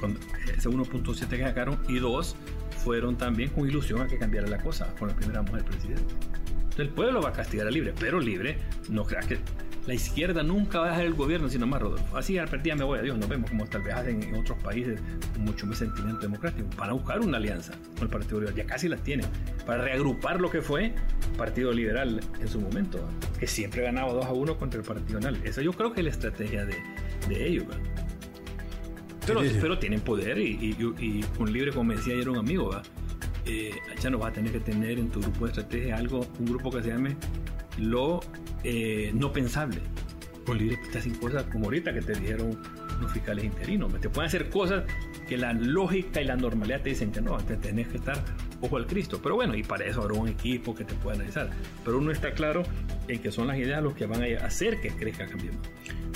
S4: con ese 1.7 que sacaron. Y dos, fueron también con ilusión a que cambiara la cosa con la primera mujer presidente. Entonces el pueblo va a castigar a Libre, pero Libre, no creas que la izquierda nunca va a dejar el gobierno, sino más Rodolfo. Así al día me voy, adiós, nos vemos como tal vez hacen en otros países con mucho más sentimiento democrático. Van a buscar una alianza con el Partido Liberal, ya casi la tienen, para reagrupar lo que fue Partido Liberal en su momento, que siempre ganaba 2 a 1 contra el Partido Nacional. Esa yo creo que es la estrategia de, de ellos. Pero, pero tienen poder y, y- y con Libre, como me decía ayer un amigo, ¿va? Eh, ya no vas a tener que tener en tu grupo de estrategia algo, un grupo que se llame lo eh, no pensable. Con Libre te hacen cosas como ahorita que te dijeron los fiscales interinos. Te pueden hacer cosas que la lógica y la normalidad te dicen que no, te tenés que estar ojo al Cristo. Pero bueno, y para eso habrá un equipo que te pueda analizar. Pero uno está claro en que son las ideas los que van a hacer que crezca Cambiemos.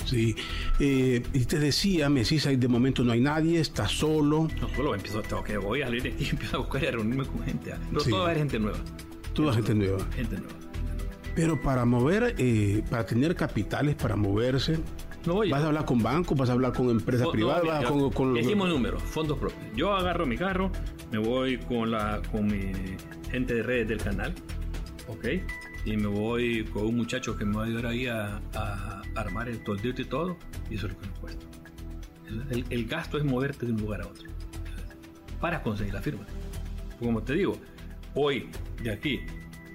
S3: Sí. Eh, y te decía, me decís, ahí de momento no hay nadie, está solo.
S4: No solo empiezo, tengo que voy a salir de aquí, empiezo a buscar y a reunirme con gente. Pero
S3: Sí.
S4: todo va a haber gente nueva.
S3: Toda gente nueva.
S4: Gente nueva.
S3: Pero para mover, eh, para tener capitales, para moverse,
S4: No,
S3: vas a hablar con bancos, vas a hablar con empresas privadas,
S4: no,
S3: vas
S4: mira,
S3: con, con-
S4: Dijimos números, fondos propios. Yo agarro mi carro, me voy con, la, con mi gente de redes del canal, ¿ok? Y me voy con un muchacho que me va a ayudar ahí a, a armar el toldito y todo, y eso es lo que me cuesta. El, el gasto es moverte de un lugar a otro para conseguir la firma. Como te digo, hoy de aquí,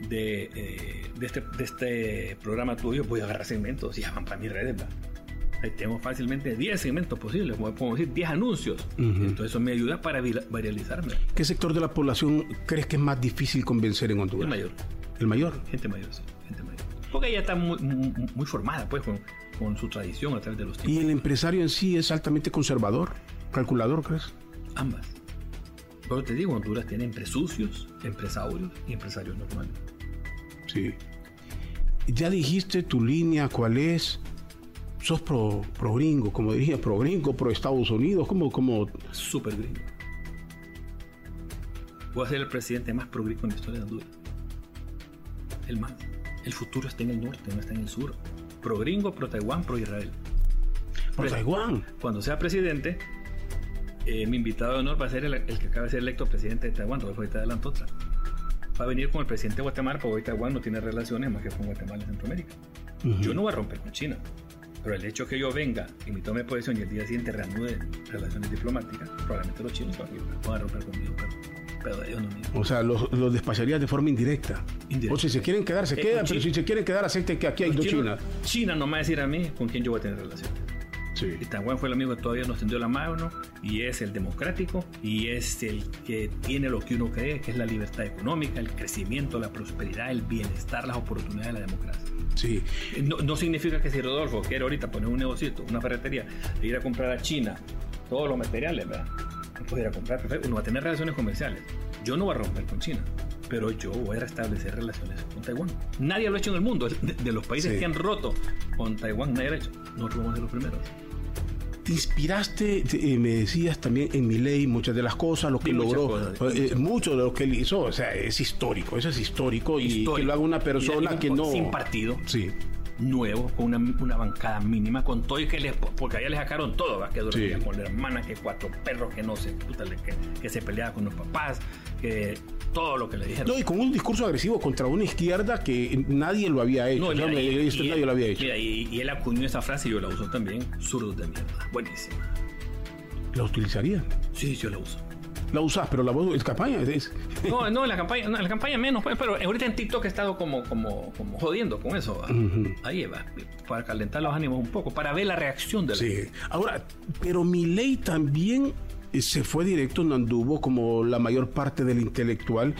S4: de, eh, de, este, de este programa tuyo, voy a agarrar segmentos y ya van para mis redes. Ahí tengo fácilmente 10 segmentos posibles, como podemos decir 10 anuncios. Entonces eso me ayuda para vira- viralizarme.
S3: ¿Qué sector de la población crees que es más difícil convencer en Honduras?
S4: El mayor,
S3: El mayor.
S4: gente mayor, sí, gente mayor. Porque ella está muy, muy, muy formada pues con, con su tradición a través de los tiempos.
S3: ¿Y el empresario en sí es altamente conservador? ¿Calculador, crees?
S4: Ambas. Pero te digo, Honduras tiene empresarios, empresarios y empresarios normales.
S3: Sí. Ya dijiste tu línea, ¿cuál es? Sos pro, pro gringo, como diría, pro gringo, pro Estados Unidos, como, como
S4: Súper gringo. Voy a ser el presidente más progreso en la historia de Honduras. El más. El futuro está en el norte, no está en el sur. Pro gringo, pro Taiwán, pro Israel.
S3: pro Taiwán.
S4: Cuando sea presidente, eh, mi invitado de honor va a ser el, el que acaba de ser electo presidente de Taiwán, Rodolfo Ahorita adelantó otra. Va a venir con el presidente de Guatemala, porque hoy Taiwán no tiene relaciones más que con Guatemala y Centroamérica. Yo no voy a romper con China, pero el hecho que yo venga y me tome posesión y el día siguiente reanude relaciones diplomáticas, probablemente los chinos van a- romper conmigo, pero, ellos no mío.
S3: O sea, los, los despacharías de forma indirecta.
S4: Indirecta.
S3: O si se quieren quedar, se
S4: Eh,
S3: quedan, pero
S4: China.
S3: si se quieren quedar, acepten que aquí hay
S4: Los
S3: Indochina.
S4: chinos- China no me va a decir a mí con quién yo voy a tener relaciones.
S3: Sí.
S4: Y Taiwán fue el amigo que todavía nos tendió la mano y es el democrático y es el que tiene lo que uno cree, que es la libertad económica, el crecimiento, la prosperidad, el bienestar, las oportunidades de la democracia.
S3: Sí.
S4: No, no significa que si Rodolfo quiere ahorita poner un negocito, una ferretería, e ir a comprar a China todos los materiales, ¿verdad? No puede ir a comprar, perfecto. Uno va a tener relaciones comerciales. Yo no voy a romper con China, pero yo voy a restablecer relaciones con Taiwán. Nadie lo ha hecho en el mundo. De, de los países
S3: Sí.
S4: que han roto con Taiwán, nadie lo ha hecho. Nosotros vamos a ser los primeros.
S3: Te inspiraste, te- eh, me decías también en mi ley muchas de las cosas, lo que logró, eh, mucho de lo que él hizo, o sea, es histórico, eso es histórico, y que lo haga una persona que no...
S4: Sin partido.
S3: Sí,
S4: nuevo, con una, una bancada mínima, con todo y que les, porque allá le sacaron todo, ¿va? que dormía
S3: Sí.
S4: con la hermana, que cuatro perros, que no sé, puta, que se peleaba con los papás, que todo lo que le dijeron.
S3: no, y con un discurso agresivo contra una izquierda que nadie lo había hecho,
S4: No, mira, y-
S3: esto
S4: y
S3: nadie
S4: él-
S3: lo había hecho.
S4: mira, y, y él acuñó esa frase y yo la uso también, zurdos de mierda. Buenísimo.
S3: ¿La utilizaría?
S4: Sí, yo la uso.
S3: La usás, pero la voz es campaña, es...
S4: No, no, en la campaña, no, en la campaña menos, pues, pero ahorita en TikTok he estado como, como, como jodiendo con eso. Ahí va, para calentar los ánimos un poco, para ver la reacción de la
S3: Sí. Ahora, pero mi ley también se fue directo, no anduvo como la mayor parte del intelectual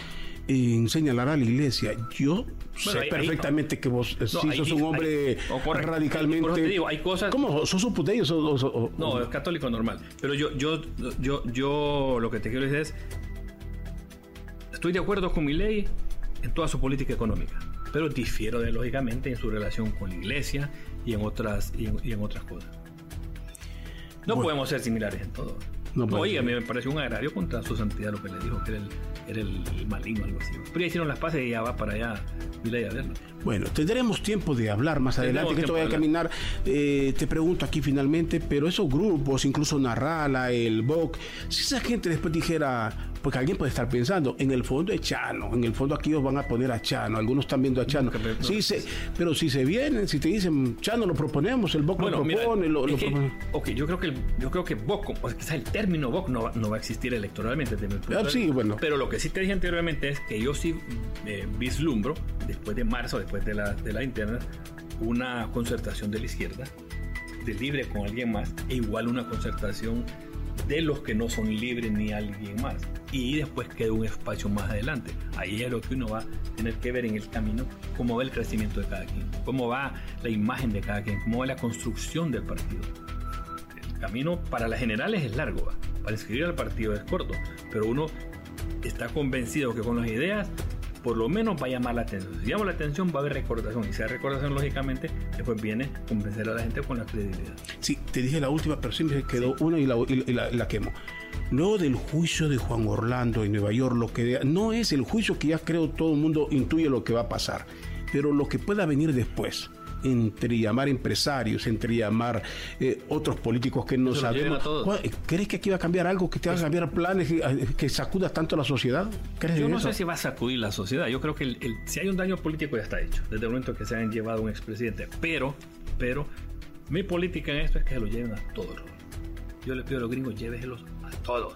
S3: en señalar a la iglesia. Yo sé
S4: ahí- ahí-
S3: perfectamente que vos eh, sí
S4: ahí
S3: sos un hombre radicalmente.
S4: Por te digo, hay cosas-
S3: ¿Cómo? ¿Sos un puteyo? ¿Sos- o- o- o-
S4: No, es católico normal. Pero yo, yo, yo, yo lo que te quiero decir es, estoy de acuerdo con mi ley en toda su política económica, pero difiero de lógicamente en su relación con la iglesia y en otras, y en, y en otras cosas. No
S3: Bueno.
S4: podemos ser similares en todo.
S3: No
S4: No,
S3: puede
S4: oiga, me pareció un agrario contra su santidad lo que le dijo, que era el, era el maligno, algo así. Pero ya hicieron las paces y ya va para allá mi ley a verlo.
S3: Bueno, tendremos tiempo de hablar más adelante, que esto vaya a caminar. Eh, te pregunto aquí finalmente, pero esos grupos, incluso Narrala, el BOC, si esa gente después dijera, porque alguien puede estar pensando, en el fondo es Chano, en el fondo aquí ellos van a poner a Chano, algunos están viendo a Chano.
S4: No.
S3: Sí, se- pero si se vienen, si te dicen, Chano lo proponemos, el BOC lo
S4: mira,
S3: propone, lo,
S4: es
S3: lo
S4: que-
S3: propone.
S4: ok, yo creo que el- yo creo que Vox, o quizás el término Vox no, va- no va a existir electoralmente. desde mi punto
S3: Ah,
S4: de
S3: sí, bueno.
S4: Pero lo que sí te dije anteriormente es que yo sí eh, vislumbro, después de marzo, después de la, de la interna, una concertación de la izquierda, de libre con alguien más, e igual una concertación de los que no son libres ni alguien más. Y después queda un espacio más adelante. Ahí es lo que uno va a tener que ver en el camino, cómo va el crecimiento de cada quien, cómo va la imagen de cada quien, cómo va la construcción del partido. El camino para las generales es largo, ¿va? para inscribir al partido es corto, pero uno está convencido que con las ideas por lo menos va a llamar la atención. Si llama la atención va a haber recordación y si hay recordación lógicamente después viene convencer a la gente con la credibilidad.
S3: Sí, te dije la última, pero siempre quedó una y la, y la- y la quemo. Luego del juicio de Juan Orlando en Nueva York, lo que no es el juicio que ya creo todo el mundo intuye lo que va a pasar, pero lo que pueda venir después, entre llamar empresarios, entre llamar eh, otros políticos que no sabemos.
S4: a todos.
S3: ¿Cuál- ¿Crees que aquí va a cambiar algo, que te va a cambiar planes, que, que sacuda tanto a la sociedad? ¿Crees
S4: Yo no
S3: eso?
S4: sé si va a sacudir la sociedad. Yo creo que el- el- si hay un daño político ya está hecho, desde el momento que se han llevado a un expresidente. Pero, pero, mi política en esto es que se lo lleven a todos. Yo le pido a los gringos, lléveselos a todos.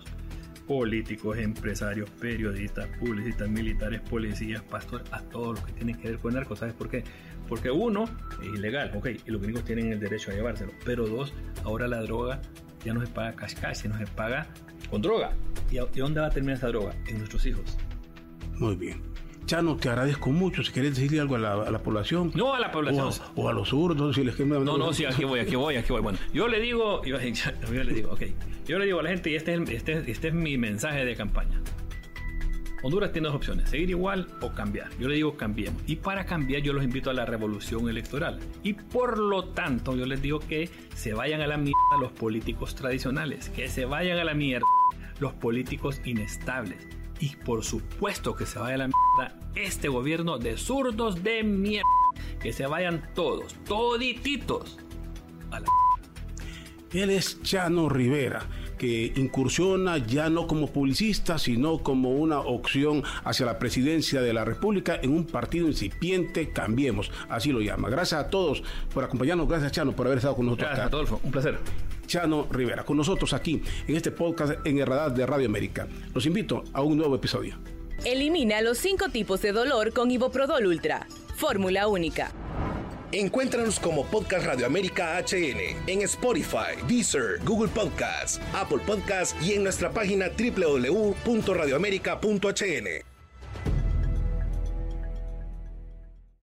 S4: Políticos, empresarios, periodistas, publicistas, militares, policías, pastores, a todos los que tienen que ver con narcos. ¿Sabes por qué? Porque uno, es ilegal, ok, y los gringos tienen el derecho a llevárselo. Pero dos, ahora la droga ya no se paga cash cash, sino se paga con droga. ¿Y, y dónde va a terminar esa droga? En nuestros hijos.
S3: Muy bien. Chano, te agradezco mucho. Si querés decirle algo a la, a la población.
S4: No a la población.
S3: O a, o a los zurdos, si les
S4: No, no, sí, aquí voy, aquí voy, aquí voy. Bueno, yo le digo, yo, yo le digo, ok, yo le digo a la gente, y este es, este, es- este es mi mensaje de campaña. Honduras tiene dos opciones, seguir igual o cambiar. Yo le digo cambiemos. Y para cambiar yo los invito a la revolución electoral. Y por lo tanto yo les digo que se vayan a la mierda los políticos tradicionales, que se vayan a la mierda los políticos inestables. Y por supuesto que se vaya a la mierda este gobierno de zurdos de mierda. Que se vayan todos, todititos. A la
S3: Él es Chano Rivera, que incursiona ya no como publicista, sino como una opción hacia la presidencia de la República en un partido incipiente, Cambiemos, así lo llama. Gracias a todos por acompañarnos, gracias Chano por haber estado con nosotros
S4: Gracias,
S3: acá.
S4: Adolfo. Un placer.
S3: Chano Rivera, con nosotros aquí en este podcast en el radar de Radio América. Los invito a un nuevo episodio.
S2: Elimina los cinco tipos de dolor con Iboprodol Ultra. Fórmula única.
S1: Encuéntranos como Podcast Radio América HN en Spotify, Deezer, Google Podcasts, Apple Podcasts y en nuestra página www.radioamerica.hn.